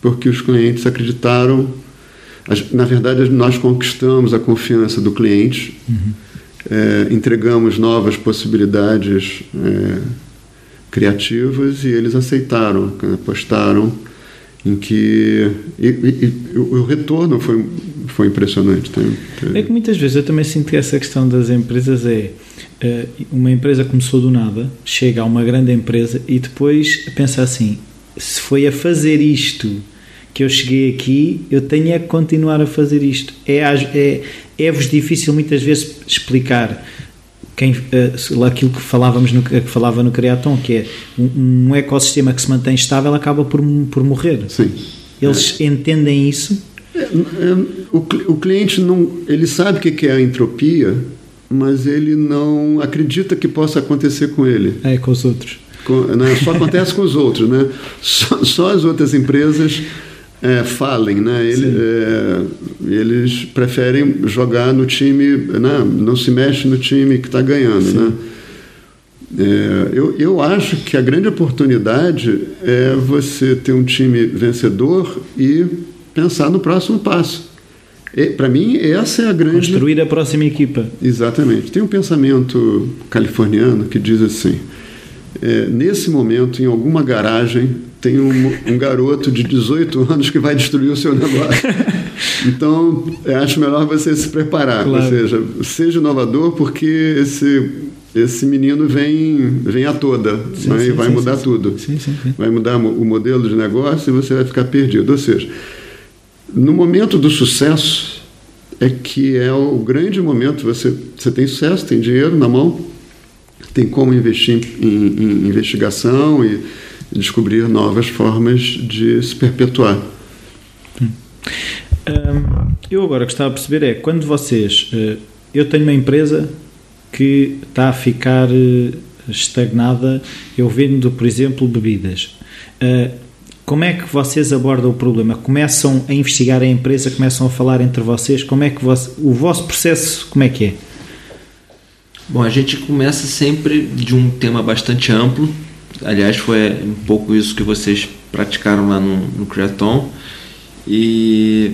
porque os clientes acreditaram. Na verdade, nós conquistamos a confiança do cliente, uhum. é, entregamos novas possibilidades. É, criativas e eles aceitaram, apostaram em que e, e, e o retorno foi foi impressionante. Tem... É que muitas vezes eu também sinto que essa questão das empresas é eh, uma empresa começou do nada, chega a uma grande empresa e depois pensa assim: se foi a fazer isto que eu cheguei aqui, eu tenho é que continuar a fazer isto. É, é, é-vos difícil muitas vezes explicar quem, uh, aquilo que falávamos no, que falava no Criaton, que é um, um, ecossistema que se mantém estável acaba por, por morrer. Sim. Eles é. entendem isso? É, é, o, o cliente não, ele sabe o que é a entropia, mas ele não acredita que possa acontecer com ele. É, com os outros. Com, né, só acontece com os outros, né? Só, só as outras empresas é, falem, né? Ele, é, eles preferem jogar no time, né? não se mexe no time que está ganhando, né? É, eu, eu acho que a grande oportunidade é você ter um time vencedor e pensar no próximo passo. Para mim, essa é a grande. Construir a próxima equipa. Exatamente. Tem um pensamento californiano que diz assim: é, nesse momento, em alguma garagem, tem um, um, garoto de 18 anos que vai destruir o seu negócio. [laughs] Então, acho melhor você se preparar. Claro. Ou seja, seja inovador, porque esse, esse menino vem, vem a toda sim, né? sim, e vai sim, mudar tudo. Vai mudar o modelo de negócio e você vai ficar perdido. Ou seja, no momento do sucesso, é que é o grande momento. Você, você tem sucesso, tem dinheiro na mão, tem como investir em, em investigação e descobrir novas formas de se perpetuar. Hum. eu agora gostava de perceber é quando vocês. Uh, eu tenho uma empresa que está a ficar uh, estagnada. Eu vendo, por exemplo, bebidas. Uh, como é que vocês abordam o problema? Começam a investigar a empresa, começam a falar entre vocês. Como é que você, o vosso processo como é que é? Bom, a gente começa sempre de um tema bastante amplo. Aliás, foi um pouco isso que vocês praticaram lá no, no Creaton. E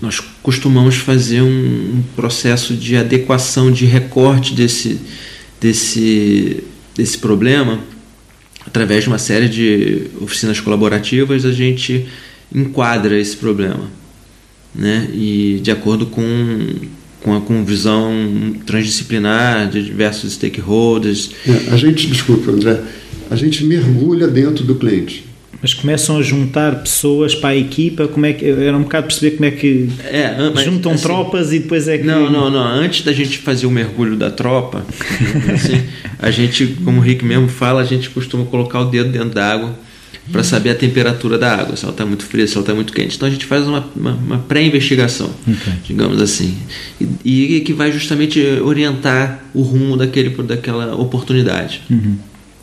nós costumamos fazer um, um, processo de adequação, de recorte desse, desse, desse problema. Através de uma série de oficinas colaborativas, a gente enquadra esse problema. Né? E de acordo com com a com visão transdisciplinar de diversos stakeholders. É, a gente, desculpa, André, a gente mergulha dentro do cliente. Mas começam a juntar pessoas para a equipa, como é que era um bocado perceber como é que é, mas, juntam assim, tropas e depois é que Não, não, não, antes da gente fazer o mergulho da tropa, [laughs] assim, a gente, como o Rick mesmo fala, a gente costuma colocar o dedo dentro da água para saber a temperatura da água, se ela está muito fria, se ela está muito quente. Então a gente faz uma, uma, uma pré-investigação, okay. digamos assim, e, e, que vai justamente orientar o rumo daquele, daquela oportunidade. Uhum.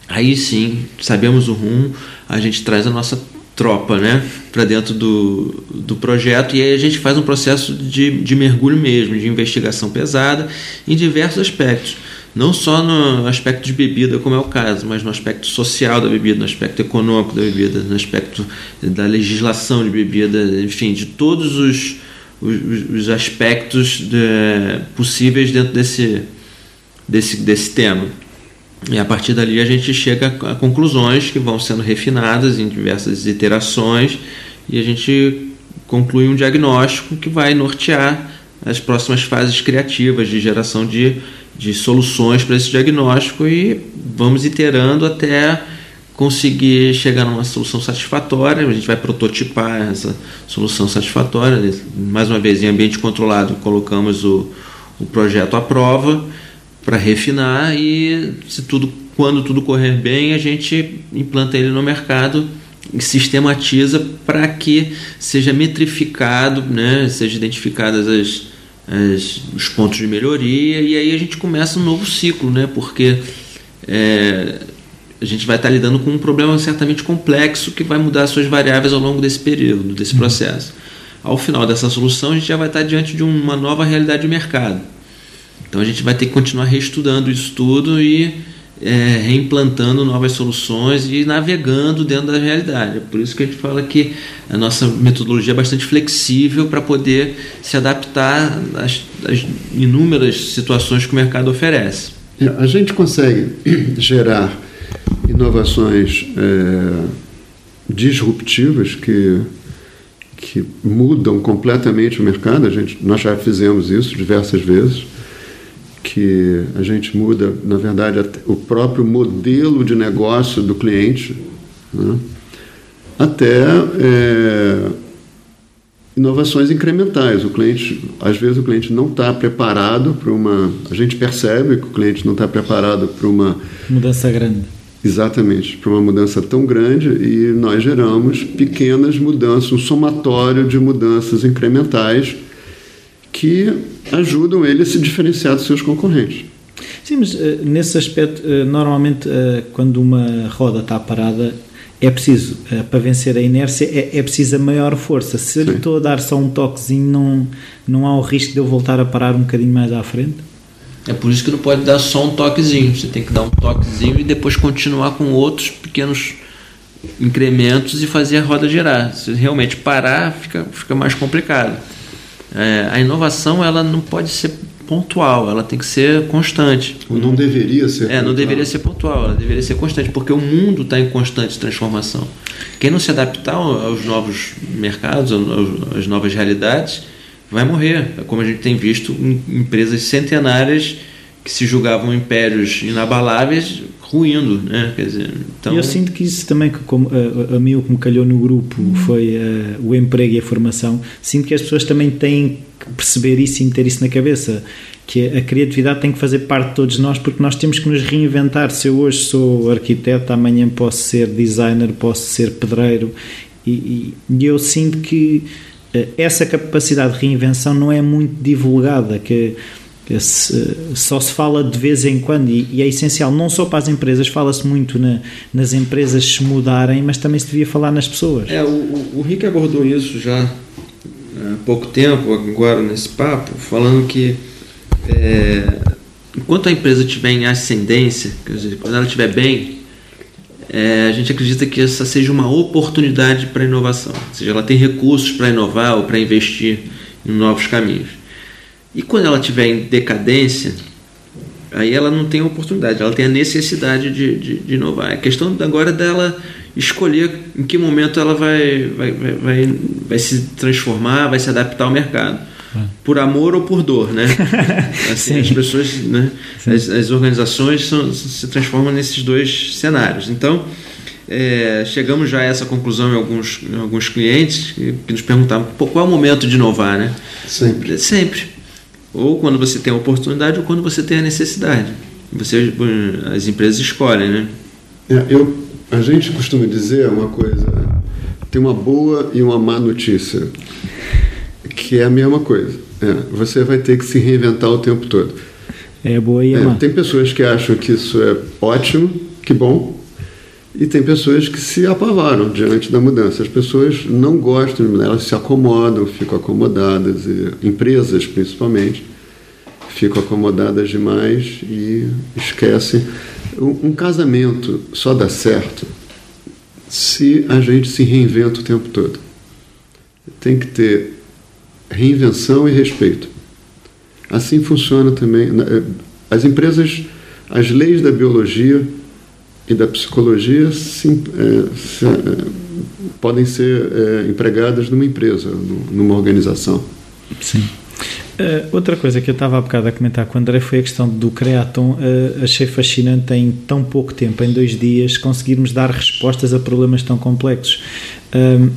Aí sim, sabemos o rumo, a gente traz a nossa tropa né, para dentro do, do projeto e aí a gente faz um processo de, de mergulho mesmo, de investigação pesada em diversos aspectos não só no aspecto de bebida, como é o caso, mas no aspecto social da bebida, no aspecto econômico da bebida, no aspecto da legislação de bebida, enfim, de todos os, os, os aspectos de, possíveis dentro desse, desse, desse tema. E a partir dali a gente chega a conclusões que vão sendo refinadas em diversas iterações e a gente conclui um diagnóstico que vai nortear as próximas fases criativas de geração de de soluções para esse diagnóstico e vamos iterando até conseguir chegar numa solução satisfatória. A gente vai prototipar essa solução satisfatória. Mais uma vez, em ambiente controlado, colocamos o, o projeto à prova para refinar e, se tudo, quando tudo correr bem, a gente implanta ele no mercado e sistematiza para que seja metrificado, né, seja identificadas as as, os pontos de melhoria e aí a gente começa um novo ciclo, né? Porque é, a gente vai estar lidando com um problema certamente complexo que vai mudar suas variáveis ao longo desse período, desse uhum. processo. Ao final dessa solução, a gente já vai estar diante de uma nova realidade de mercado. Então a gente vai ter que continuar reestudando isso tudo e é, reimplantando novas soluções e navegando dentro da realidade. É por isso que a gente fala que a nossa metodologia é bastante flexível para poder se adaptar às, às, inúmeras situações que o mercado oferece. É, a gente consegue [clears throat] gerar inovações é, disruptivas que, que mudam completamente o mercado. A gente, nós já fizemos isso diversas vezes que a gente muda, na verdade, o próprio modelo de negócio do cliente, né? até é, inovações incrementais. O cliente, às vezes, o cliente não está preparado para uma. A gente percebe que o cliente não está preparado para uma mudança grande. Exatamente, para uma mudança tão grande e nós geramos pequenas mudanças, um somatório de mudanças incrementais que ajudam ele a se diferenciar dos seus concorrentes. Sim, mas uh, nesse aspecto, uh, normalmente, uh, quando uma roda está parada, é preciso, para vencer a inércia, é, é preciso a maior força. Se eu lhe estou a dar só um toquezinho, não, não há o risco de eu voltar a parar um bocadinho mais à frente? É por isso que não pode dar só um toquezinho. Você tem que dar um toquezinho e depois continuar com outros pequenos incrementos e fazer a roda girar. Se realmente parar, fica, fica mais complicado. É, a inovação ela não pode ser pontual, ela tem que ser constante. Ou não deveria ser. É, pontual. não deveria ser pontual, ela deveria ser constante, porque o mundo está em constante transformação. Quem não se adaptar aos novos mercados, às novas realidades, vai morrer. Como a gente tem visto em empresas centenárias que se julgavam impérios inabaláveis ruindo, né? Quer dizer, então... Eu sinto que isso também, que como, a, a mim o que me calhou no grupo foi uh, o emprego e a formação, sinto que as pessoas também têm que perceber isso e ter isso na cabeça, que a criatividade tem que fazer parte de todos nós, porque nós temos que nos reinventar. Se eu hoje sou arquiteto, amanhã posso ser designer, posso ser pedreiro, e, e, e eu sinto que uh, essa capacidade de reinvenção não é muito divulgada, que só se fala de vez em quando e, e é essencial não só para as empresas, fala-se muito na, nas empresas se mudarem, mas também se devia falar nas pessoas. É, o, o Rick abordou isso já há pouco tempo, agora nesse papo, falando que é, enquanto a empresa estiver em ascendência, quer dizer, quando ela estiver bem, é, a gente acredita que essa seja uma oportunidade para inovação, ou seja, ela tem recursos para inovar ou para investir em novos caminhos. E quando ela estiver em decadência, aí ela não tem oportunidade, ela tem a necessidade de, de, de inovar. A questão agora é dela escolher em que momento ela vai, vai, vai, vai, vai se transformar, vai se adaptar ao mercado. É. Por amor ou por dor, né? [laughs] Assim, as pessoas, né? As, as, organizações são, se transformam nesses dois cenários. Então, é, chegamos já a essa conclusão em alguns, em alguns clientes que, que nos perguntavam qual é o momento de inovar, né? Sempre. Sempre. Ou quando você tem a oportunidade ou quando você tem a necessidade. Você, as empresas escolhem, né? É, eu, a gente costuma dizer uma coisa, tem uma boa e uma má notícia, que é a mesma coisa. É, você vai ter que se reinventar o tempo todo. É boa e é, má. Tem pessoas que acham que isso é ótimo, que bom, e tem pessoas que se apavaram diante da mudança. As pessoas não gostam de mudar, elas se acomodam, ficam acomodadas, empresas principalmente, ficam acomodadas demais e esquecem. Um casamento só dá certo se a gente se reinventa o tempo todo. Tem que ter reinvenção e respeito. Assim funciona também. As empresas, as leis da biologia e da psicologia é, se, é, podem ser é, empregadas numa empresa, numa organização. Sim. Uh, outra coisa que eu estava há bocado a comentar com o André foi a questão do Creaton. Uh, achei fascinante em tão pouco tempo, em dois dias, conseguirmos dar respostas a problemas tão complexos. Uh,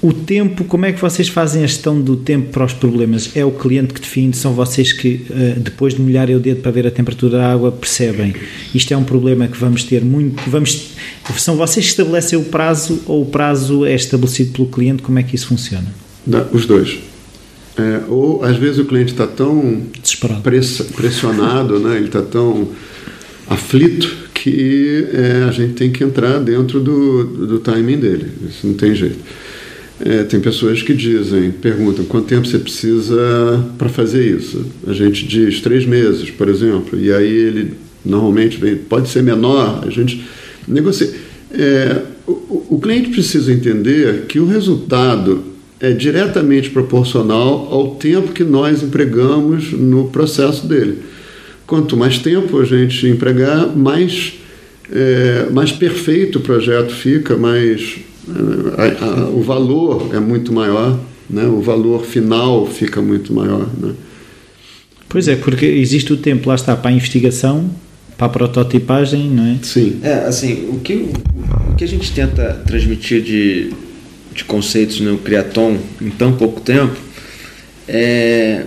o tempo, como é que vocês fazem a gestão do tempo para os problemas? É o cliente que define? São vocês que, eh, depois de molharem o dedo para ver a temperatura da água, percebem isto é um problema que vamos ter muito. Vamos, são vocês que estabelecem o prazo ou o prazo é estabelecido pelo cliente? Como é que isso funciona? Os dois. É, ou às vezes o cliente está tão pressionado, né? ele está tão aflito que é, a gente tem que entrar dentro do, do timing dele. Isso não tem jeito. É, tem pessoas que dizem, perguntam quanto tempo você precisa para fazer isso. A gente diz três meses, por exemplo, e aí ele normalmente vem, pode ser menor, a gente negocia. É, o, o cliente precisa entender que o resultado é diretamente proporcional ao tempo que nós empregamos no processo dele. Quanto mais tempo a gente empregar, mais, é, mais perfeito o projeto fica, mais a, a, o valor é muito maior, né? o valor final fica muito maior. Né? Pois é, porque existe o tempo, lá está, para a investigação, para a prototipagem, não é? Sim. É, assim, o que, o que a gente tenta transmitir de, de conceitos no Criaton em tão pouco tempo é.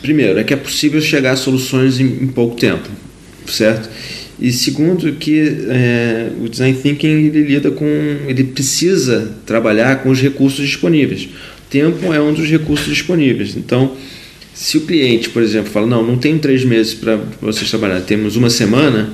Primeiro, é que é possível chegar a soluções em, em pouco tempo, certo? E segundo que é, o design thinking ele lida com, ele precisa trabalhar com os recursos disponíveis. Tempo é um dos recursos disponíveis. Então, se o cliente, por exemplo, fala não, não tenho três meses para vocês trabalhar, temos uma semana,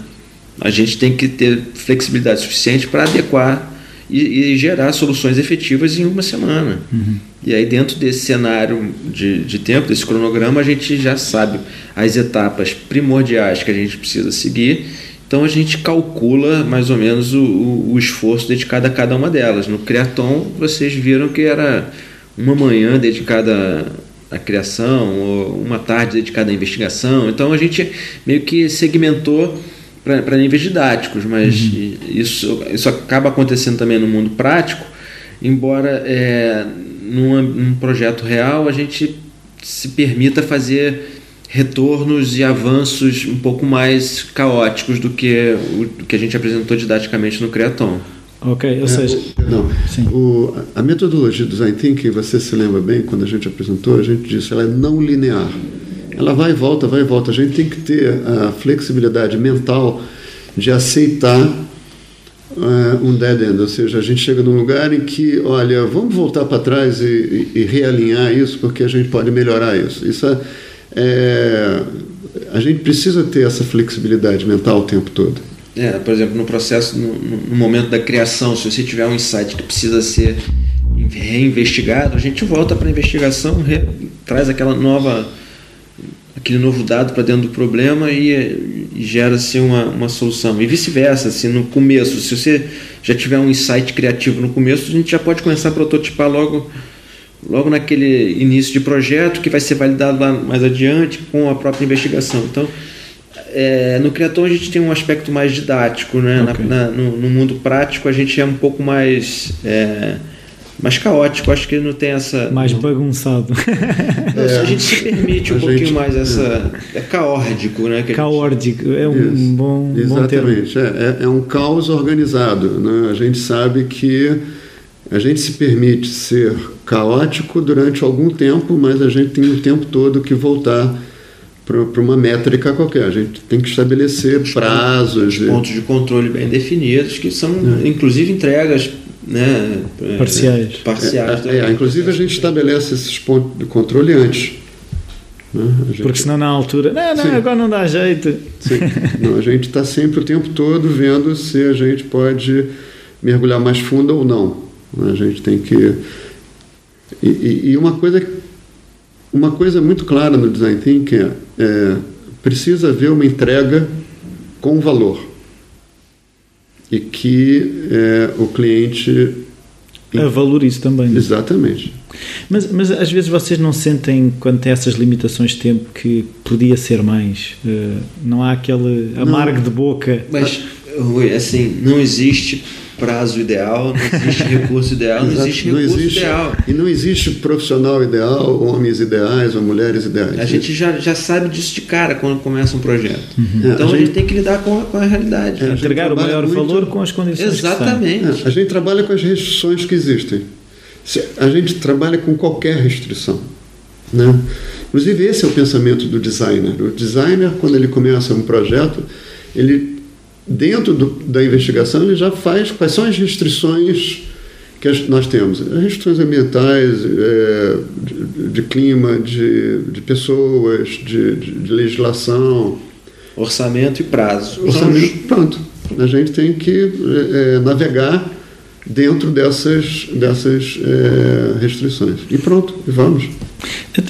a gente tem que ter flexibilidade suficiente para adequar e, e, gerar soluções efetivas em uma semana. Uhum. E aí, dentro desse cenário de, de tempo, desse cronograma, a gente já sabe as etapas primordiais que a gente precisa seguir então a gente calcula mais ou menos o, o, o, esforço dedicado a cada uma delas. No Creaton vocês viram que era uma manhã dedicada à criação, ou uma tarde dedicada à investigação. Então a gente meio que segmentou para níveis didáticos, mas uhum. isso, isso acaba acontecendo também no mundo prático, embora é, num, num projeto real a gente se permita fazer retornos e avanços um pouco mais caóticos do que o que a gente apresentou didaticamente no Creaton. Ok, ou é, seja. não, o, a metodologia do Design Thinking, você se lembra bem, quando a gente apresentou, a gente disse ela é não linear. Ela vai e volta, vai e volta. A gente tem que ter a flexibilidade mental de aceitar uh, um dead end, ou seja, a gente chega num lugar em que, olha, vamos voltar para trás e, e, e, realinhar isso, porque a gente pode melhorar isso. Isso é, é, a gente precisa ter essa flexibilidade mental o tempo todo. É, por exemplo, no processo, no, no, momento da criação, se você tiver um insight que precisa ser reinvestigado, a gente volta para a investigação, re, traz aquela nova, aquele novo dado para dentro do problema e, e gera-se uma, uma solução. E vice-versa, se no começo, se você já tiver um insight criativo no começo, a gente já pode começar a prototipar logo logo naquele início de projeto que vai ser validado lá mais adiante com a própria investigação. Então, é, no Criaton a gente tem um aspecto mais didático, né? Okay. Na, na, no, no, mundo prático a gente é um pouco mais é, mais caótico. Acho que ele não tem essa mais bagunçado. [laughs] é, a gente se [laughs] permite um pouquinho gente, mais essa é caórdico, né? Caórdico é um Isso, bom exatamente. Bom é, é, um caos organizado. Né? A gente sabe que a gente se permite ser caótico durante algum tempo, mas a gente tem o tempo todo que voltar para uma métrica qualquer. A gente tem que estabelecer os prazos. Pontos, pontos de controle bem definidos, que são, é. inclusive, entregas né, parciais. parciais é, é, inclusive, a gente estabelece esses pontos de controle antes. Né? Gente... Porque senão, na altura, não, não, Sim. agora não dá jeito. Sim. Não, a gente está sempre o tempo todo vendo se a gente pode mergulhar mais fundo ou não. A gente tem que. E, e uma coisa uma coisa muito clara no design thinking é, é precisa haver uma entrega com valor e que é, o cliente valorize também. Né? Exatamente. Mas, mas às vezes vocês não sentem, quando tem essas limitações de tempo, que podia ser mais? Uh, não há aquele amargo não, de boca? Mas, Rui, assim, não existe prazo ideal, não existe [laughs] recurso ideal, não existe recurso não existe, ideal. E não existe profissional ideal, homens ideais ou mulheres ideais. A gente já, já sabe disso de cara quando começa um projeto. Uhum. Então a, a gente, tem que lidar com a, com a realidade. É, a Entregar o maior muito... valor com as condições Exatamente. É, a gente trabalha com as restrições que existem. A gente trabalha com qualquer restrição. Né? Inclusive, esse é o pensamento do designer. O designer, quando ele começa um projeto, ele dentro do, da investigação, ele já faz quais são as restrições que nós temos. As restrições ambientais, é, de, de, clima, de, de pessoas, de, de, legislação. Orçamento e prazo. Orçamento, pronto. A gente tem que é, navegar dentro dessas, dessas é, restrições. E pronto, vamos.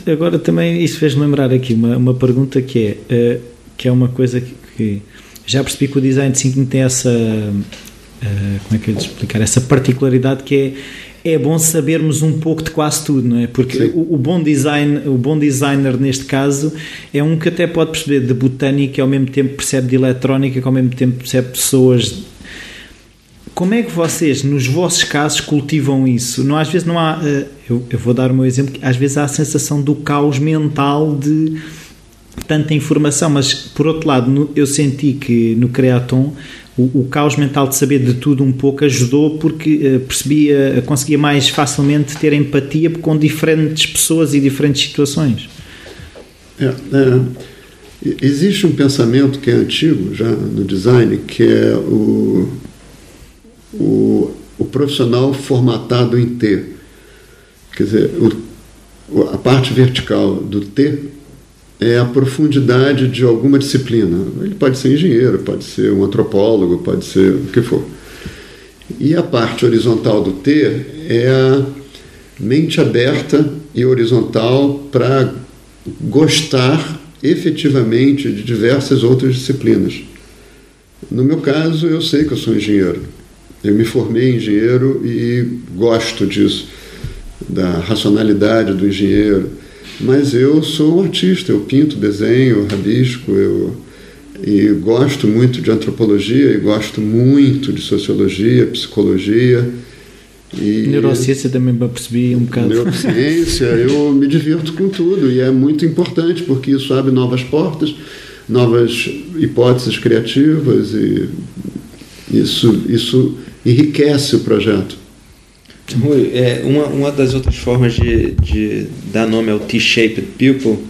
Agora também isso fez-me lembrar aqui uma, uma pergunta que é, é que é uma coisa que, que já percebi que o design thinking tem essa uh, como é que eu lhe explicar essa particularidade que é é bom sabermos um pouco de quase tudo, não é? Porque o, o, bom design, o bom designer neste caso é um que até pode perceber de botânica ao mesmo tempo percebe de eletrónica, que ao mesmo tempo percebe pessoas. Como é que vocês, nos vossos casos, cultivam isso? Não, às vezes não há. Uh, eu, eu, vou dar o meu exemplo, às vezes há a sensação do caos mental de tanta informação, mas por outro lado, eu senti que no Creaton o, o, caos mental de saber de tudo um pouco ajudou porque uh, percebia, conseguia mais facilmente ter empatia com diferentes pessoas e diferentes situações. É, é, existe um pensamento que é antigo já no design, que é o, o, o profissional formatado em T. Quer dizer, o, a parte vertical do T é a profundidade de alguma disciplina. Ele pode ser engenheiro, pode ser um antropólogo, pode ser o que for. E a parte horizontal do T é a mente aberta e horizontal para gostar efetivamente de diversas outras disciplinas. No meu caso, eu sei que eu sou engenheiro. Eu me formei engenheiro e gosto disso. da racionalidade do engenheiro, mas eu sou um artista, eu pinto, desenho, rabisco, eu e gosto muito de antropologia e gosto muito de sociologia, psicologia. E Neurociência também para perceber um bocado. Neurociência, eu me divirto com tudo e é muito importante porque isso abre novas portas, novas hipóteses criativas e isso, isso enriquece o projeto. Rui, é, uma, uma das outras formas de, de dar nome ao T-shaped pupil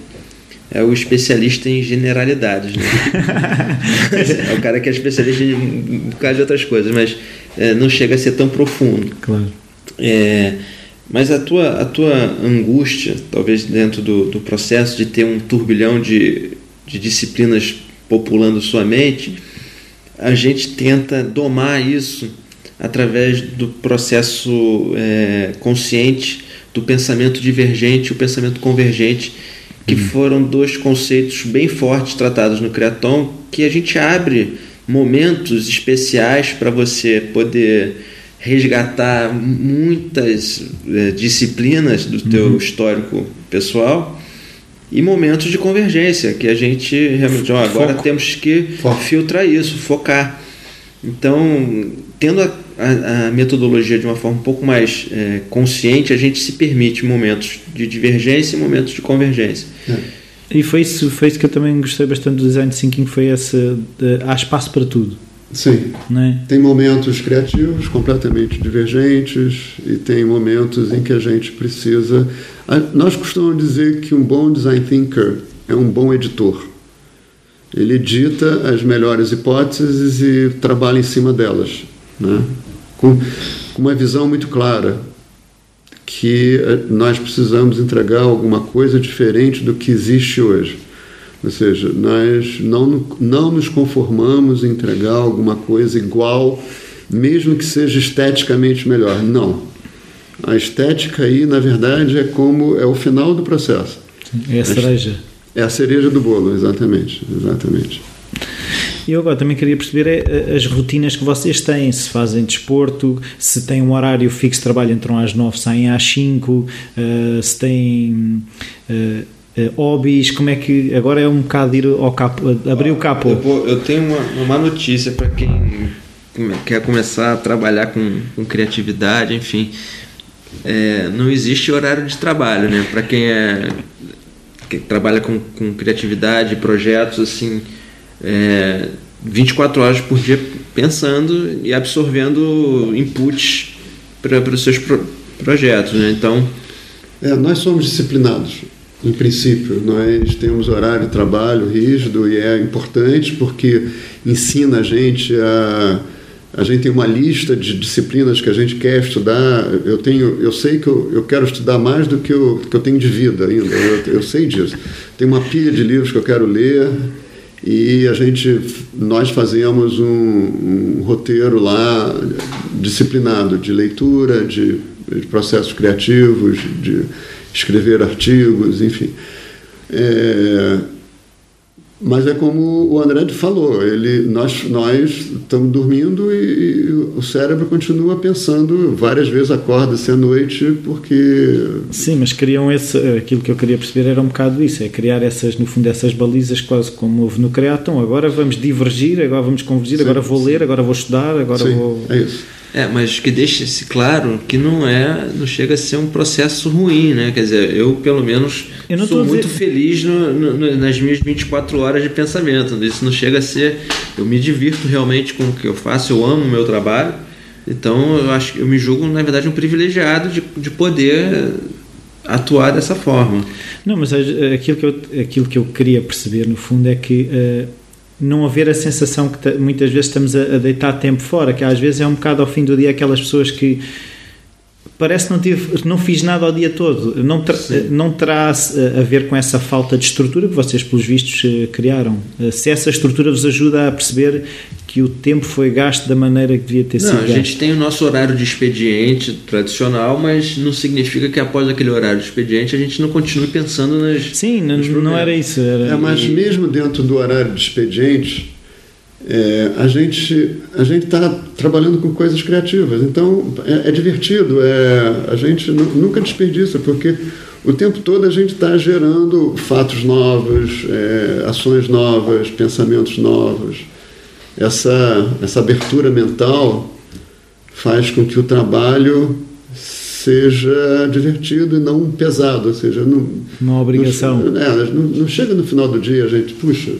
é o especialista em generalidades. Né? [laughs] é o cara que é especialista em um bocado de outras coisas, mas é, não chega a ser tão profundo. Claro. É, mas a tua, a tua angústia, talvez dentro do, do processo de ter um turbilhão de, de disciplinas populando sua mente, a gente tenta domar isso através do processo é, consciente do pensamento divergente e o pensamento convergente, que uhum. foram dois conceitos bem fortes tratados no Creaton, que a gente abre momentos especiais para você poder resgatar muitas é, disciplinas do teu uhum. histórico pessoal e momentos de convergência que a gente realmente ó, agora temos que Foco. filtrar isso, focar. Então, tendo a, a, a, metodologia de uma forma um pouco mais é, consciente, a gente se permite momentos de divergência e momentos de convergência. É. E foi isso, foi isso que eu também gostei bastante do design thinking, foi esse, de, há espaço para tudo. Sim. É? Tem momentos criativos completamente divergentes e tem momentos em que a gente precisa. Nós costumamos dizer que um bom design thinker é um bom editor. Ele edita as melhores hipóteses e trabalha em cima delas, né? com, com uma visão muito clara que eh, nós precisamos entregar alguma coisa diferente do que existe hoje. Ou seja, nós não, não nos conformamos em entregar alguma coisa igual, mesmo que seja esteticamente melhor. Não. A estética aí, na verdade, é como é o final do processo. É a cereja. É a cereja do bolo, exatamente, exatamente. E eu agora também queria perceber é, as rotinas que vocês têm, se fazem desporto, se têm um horário fixo de trabalho, entram às 9, saem às 5, uh, se têm uh, hobbies, como é que agora é um bocado ir ao capo, abrir o capô. Eu, eu tenho uma, uma notícia para quem quer começar a trabalhar com, com criatividade, enfim. É, não existe horário de trabalho, né? Para quem é que trabalha com, com criatividade, projetos assim, é, 24 horas por dia pensando e absorvendo inputs para os seus pro, projetos, né? Então, é, nós somos disciplinados. Em princípio, nós temos horário de trabalho rígido e é importante porque ensina a gente a a gente tem uma lista de disciplinas que a gente quer estudar. Eu tenho, eu sei que eu, eu quero estudar mais do que eu, que eu tenho de vida ainda. Eu, eu sei disso. Tem uma pilha de livros que eu quero ler e a gente, nós fazemos um, um roteiro lá disciplinado de leitura, de, de processos criativos, de escrever artigos, enfim. É, mas é como o André falou, ele, nós, nós estamos dormindo e, e, o cérebro continua pensando várias vezes acorda-se à noite porque... Sim, mas criam esse, aquilo que eu queria perceber era um bocado isso, é criar essas, no fundo, essas balizas quase como houve no Creaton, agora vamos divergir, agora vamos convergir, sim, agora vou sim. ler, agora vou estudar, agora sim, vou... é isso. É, mas que deixe-se claro que não é, não chega a ser um processo ruim, né? Quer dizer, eu pelo menos eu sou muito feliz no, no, nas minhas 24 horas de pensamento. Isso não chega a ser, eu me divirto realmente com o que eu faço, eu amo o meu trabalho. Então eu acho que eu me julgo na verdade um privilegiado de, de poder atuar dessa forma. Não, mas aquilo que eu, aquilo que eu queria perceber no fundo é que uh, não haver a sensação que muitas vezes estamos a, a, deitar tempo fora, que às vezes é um bocado ao fim do dia aquelas pessoas que parece que não, tive, não fiz nada ao dia todo. Não, ter, não terá a ver com essa falta de estrutura que vocês, pelos vistos, eh, criaram. Eh, se essa estrutura vos ajuda a perceber que o tempo foi gasto da maneira que devia ter não, sido. Não, a gente tem o nosso horário de expediente tradicional, mas não significa que após aquele horário de expediente a gente não continue pensando nas. Sim, não, não era isso. Era... É, mas mesmo dentro do horário de expediente é, a gente a gente está trabalhando com coisas criativas. Então é, é divertido, é, a gente nunca desperdiça, porque o tempo todo a gente está gerando fatos novos, é, ações novas, pensamentos novos. Essa, essa abertura mental faz com que o trabalho seja divertido e não pesado, ou seja, não, uma obrigação. Não, é, não, não chega no final do dia, a gente, puxa,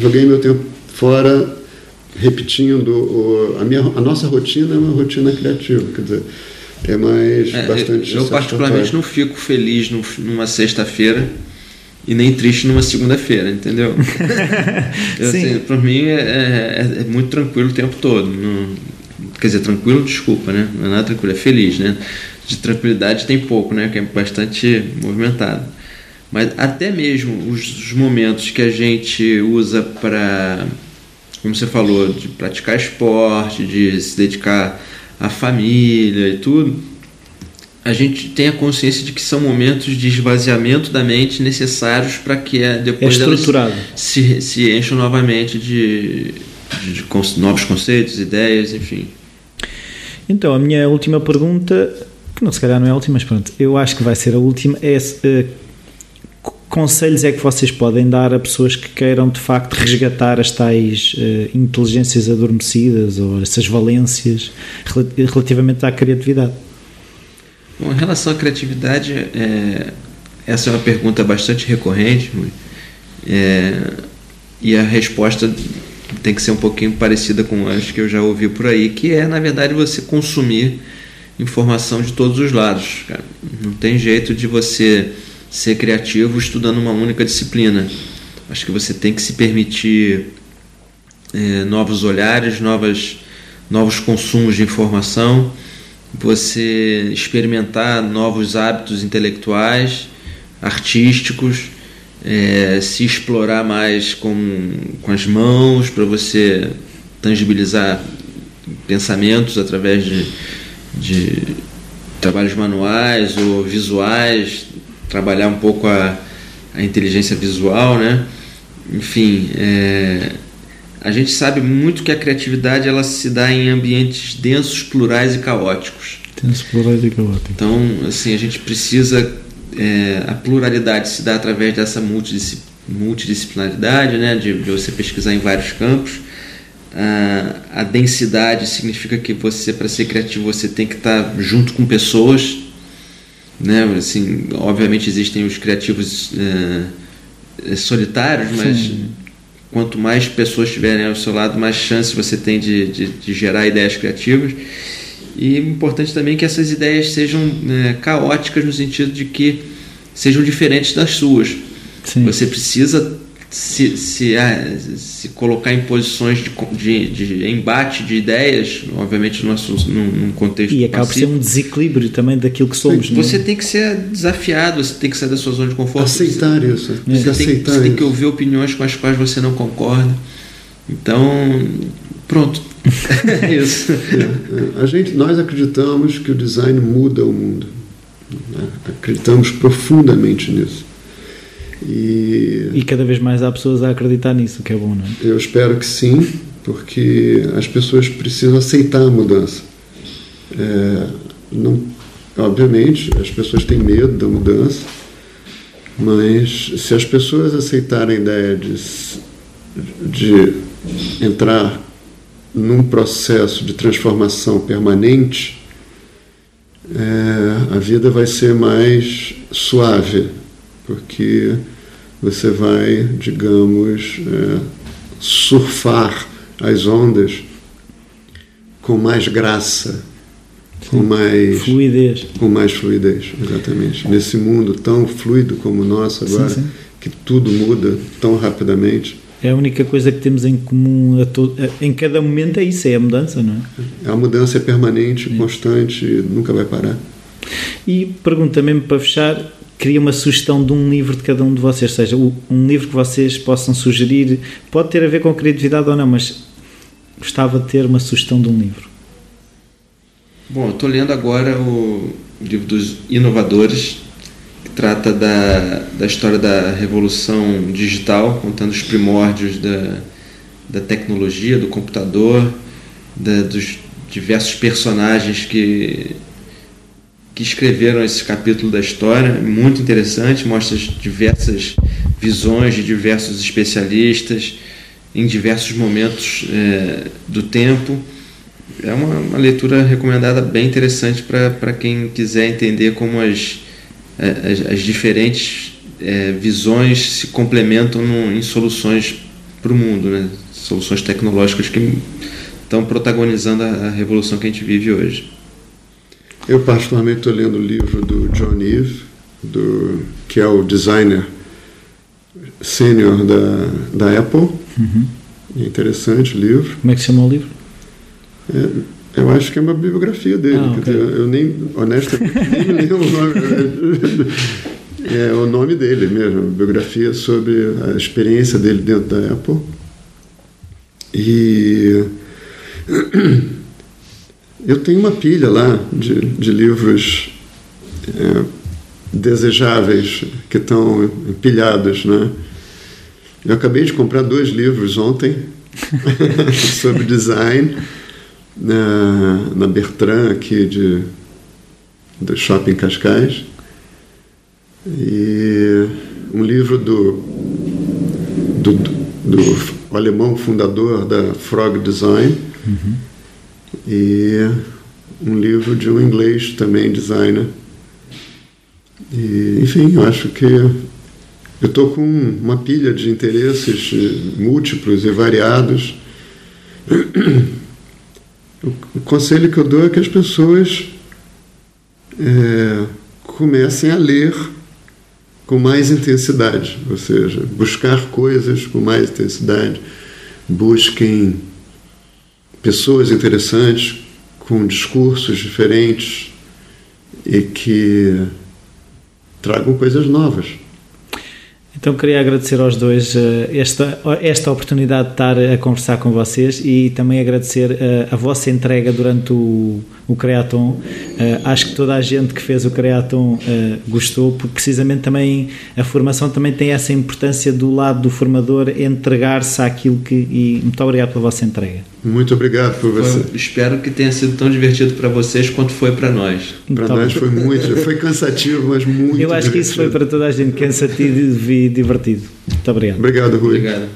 joguei meu tempo fora repetindo o, a minha a nossa rotina é uma rotina criativa, quer dizer, é mais é, bastante. Eu particularmente não fico feliz numa sexta-feira e nem triste numa segunda-feira, entendeu? [laughs] eu, assim, para mim é, é, é, muito tranquilo o tempo todo. Não, quer dizer, tranquilo, desculpa, né? Não é nada tranquilo, é feliz, né? De tranquilidade tem pouco, né? Que é bastante movimentado. Mas até mesmo os, os momentos que a gente usa para, como você falou, de praticar esporte, de se dedicar à família e tudo, a gente tem a consciência de que são momentos de esvaziamento da mente necessários para que é, depois é se, se encham novamente de, de, de, novos conceitos, ideias, enfim. Então, a minha última pergunta, que não se calhar não é a última, mas pronto, eu acho que vai ser a última, é uh, conselhos é que vocês podem dar a pessoas que queiram de facto resgatar as tais uh, inteligências adormecidas ou essas valências relativamente à criatividade? Bom, em relação à criatividade, é, essa é uma pergunta bastante recorrente é, e a resposta tem que ser um pouquinho parecida com as que eu já ouvi por aí, que é, na verdade, você consumir informação de todos os lados. Cara. Não tem jeito de você ser criativo estudando uma única disciplina. Acho que você tem que se permitir é, novos olhares, novas, novos consumos de informação você experimentar novos hábitos intelectuais, artísticos, é, se explorar mais com, com as mãos, para você tangibilizar pensamentos através de, de trabalhos manuais ou visuais, trabalhar um pouco a, a inteligência visual, né? Enfim, é, a gente sabe muito que a criatividade ela se dá em ambientes densos, plurais e caóticos. Densos, plurais e caóticos. Então, assim, a gente precisa é, a pluralidade se dá através dessa multidisciplinaridade, né, de, de você pesquisar em vários campos. A, a densidade significa que você, para ser criativo, você tem que estar junto com pessoas, né? Assim, obviamente existem os criativos é, solitários, mas Sim quanto mais pessoas estiverem ao seu lado, mais chance você tem de, de, de gerar ideias criativas. E importante também que essas ideias sejam né, caóticas no sentido de que sejam diferentes das suas. Sim. Você precisa se, se, ah, se colocar em posições de, de, de, embate de ideias, obviamente no nosso, num, num contexto E acaba por ser um desequilíbrio também daquilo que somos. Né? Você tem que ser desafiado, você tem que sair da sua zona de conforto. Aceitar você, isso. Você, tem, aceitar você tem que ouvir opiniões com as quais você não concorda. Então, pronto. [laughs] é isso. É, é. A gente, nós acreditamos que o design muda o mundo. Né? Acreditamos profundamente nisso. E, e cada vez mais há pessoas a acreditar nisso, que é bom, não é? Eu espero que sim, porque as pessoas precisam aceitar a mudança. É, não, obviamente, as pessoas têm medo da mudança, mas se as pessoas aceitarem a ideia de, de entrar num processo de transformação permanente, é, a vida vai ser mais suave, porque você vai, digamos, é, surfar as ondas com mais graça, Sim. com mais fluidez. Com mais fluidez, exatamente. Nesse mundo tão fluido como o nosso agora, sim, sim. que tudo muda tão rapidamente. É a única coisa que temos em comum todo, em cada momento é isso, é a mudança, não é? A mudança é permanente, constante, nunca vai parar. E pergunta mesmo para fechar, queria uma sugestão de um livro de cada um de vocês, seja, um livro que vocês possam sugerir, pode ter a ver com criatividade ou não, mas gostava de ter uma sugestão de um livro. Bom, estou lendo agora o livro dos inovadores, que trata da, da história da revolução digital, contando os primórdios da, da tecnologia, do computador, da, dos diversos personagens que, que escreveram esse capítulo da história. Muito interessante, mostra diversas visões de diversos especialistas em diversos momentos é, do tempo. É uma, uma, leitura recomendada bem interessante para quem quiser entender como as, as, as diferentes é, visões se complementam no, em soluções para o mundo, né? soluções tecnológicas que estão protagonizando a, a, revolução que a gente vive hoje. Eu particularmente estou lendo o livro do John Eve, do, que é o designer sênior da, da Apple. Uhum. É interessante o livro. Como é que se chama o livro? É, eu acho que é uma biografia dele. Ah, okay. dizer, eu nem, honestamente, nem me lembro o nome. [laughs] É o nome dele mesmo, biografia sobre a experiência dele dentro da Apple. E eu tenho uma pilha lá de, de livros é, desejáveis que estão empilhados, né? Eu acabei de comprar dois livros ontem [laughs] sobre design na, na Bertrand aqui de do Shopping Cascais e um livro do, do, do alemão fundador da Frog Design uhum. E um livro de um inglês também designer. E, enfim, eu acho que eu estou com uma pilha de interesses múltiplos e variados. O conselho que eu dou é que as pessoas é, comecem a ler com mais intensidade, ou seja, buscar coisas com mais intensidade, busquem pessoas interessantes com discursos diferentes e que tragam coisas novas. Então queria agradecer aos dois uh, esta, esta oportunidade de estar a conversar com vocês e também agradecer uh, a vossa entrega durante o, o Creaton. Uh, acho que toda a gente que fez o Creaton gostou, porque precisamente também a formação também tem essa importância do lado do formador entregar-se àquilo que. E muito obrigado pela vossa entrega. Muito obrigado por você. Foi, espero que tenha sido tão divertido para vocês quanto foi para nós. Para nós foi muito, foi cansativo, mas muito. Eu acho divertido. que isso foi para toda a gente cansativo e divertido. Muito obrigado. Obrigado, Rui. Obrigado.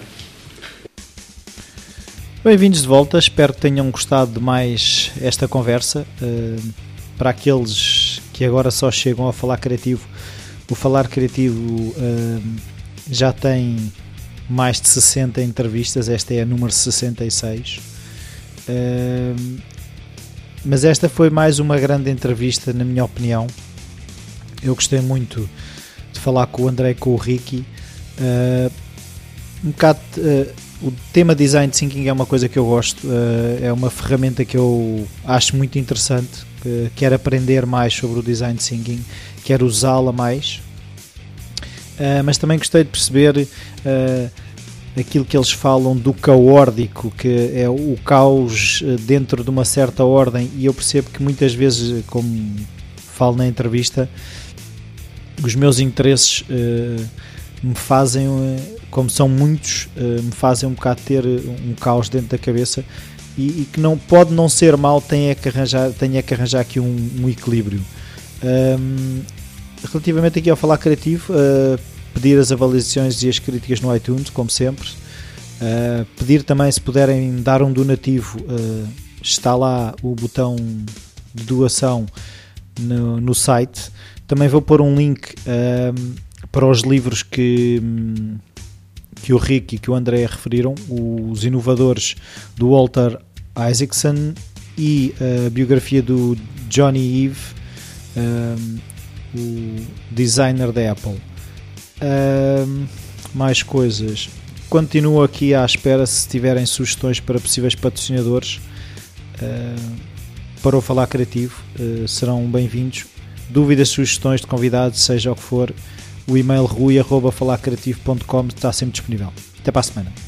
Bem-vindos de volta, espero que tenham gostado de mais esta conversa. Uh, para aqueles que agora só chegam a falar criativo, o Falar Criativo uh, já tem mais de 60 entrevistas, esta é a número 66 mas esta foi mais uma grande entrevista, na minha opinião. Eu gostei muito de falar com o André com o Ricky. Uh, um bocado, uh, o tema design thinking é uma coisa que eu gosto, uh, é uma ferramenta que eu acho muito interessante. quero aprender mais sobre o design thinking, quero usá-la mais. mas também gostei de perceber aquilo que eles falam do caórdico, que é o caos dentro de uma certa ordem, e eu percebo que muitas vezes, como falo na entrevista, os meus interesses uh, me fazem, uh, como são muitos, uh, me fazem um bocado ter um caos dentro da cabeça e, e, que não pode não ser mal, tem é que arranjar, tem é que arranjar aqui um, um equilíbrio. Um, relativamente aqui ao falar criativo, pedir as avaliações e as críticas no iTunes, como sempre. Uh, pedir também se puderem dar um donativo, uh, está lá o botão de doação no, no site. Também vou pôr um link para os livros que, que o Rick e que o André referiram, os inovadores do Walter Isaacson e a biografia do Johnny Eve, o designer da Apple. Uh, mais coisas. Continuo aqui à espera se tiverem sugestões para possíveis patrocinadores para o Falar Criativo. Uh, serão bem-vindos. Dúvidas, sugestões de convidados, seja o que for, o e-mail rui.falarcreativo.com está sempre disponível. Até para a semana.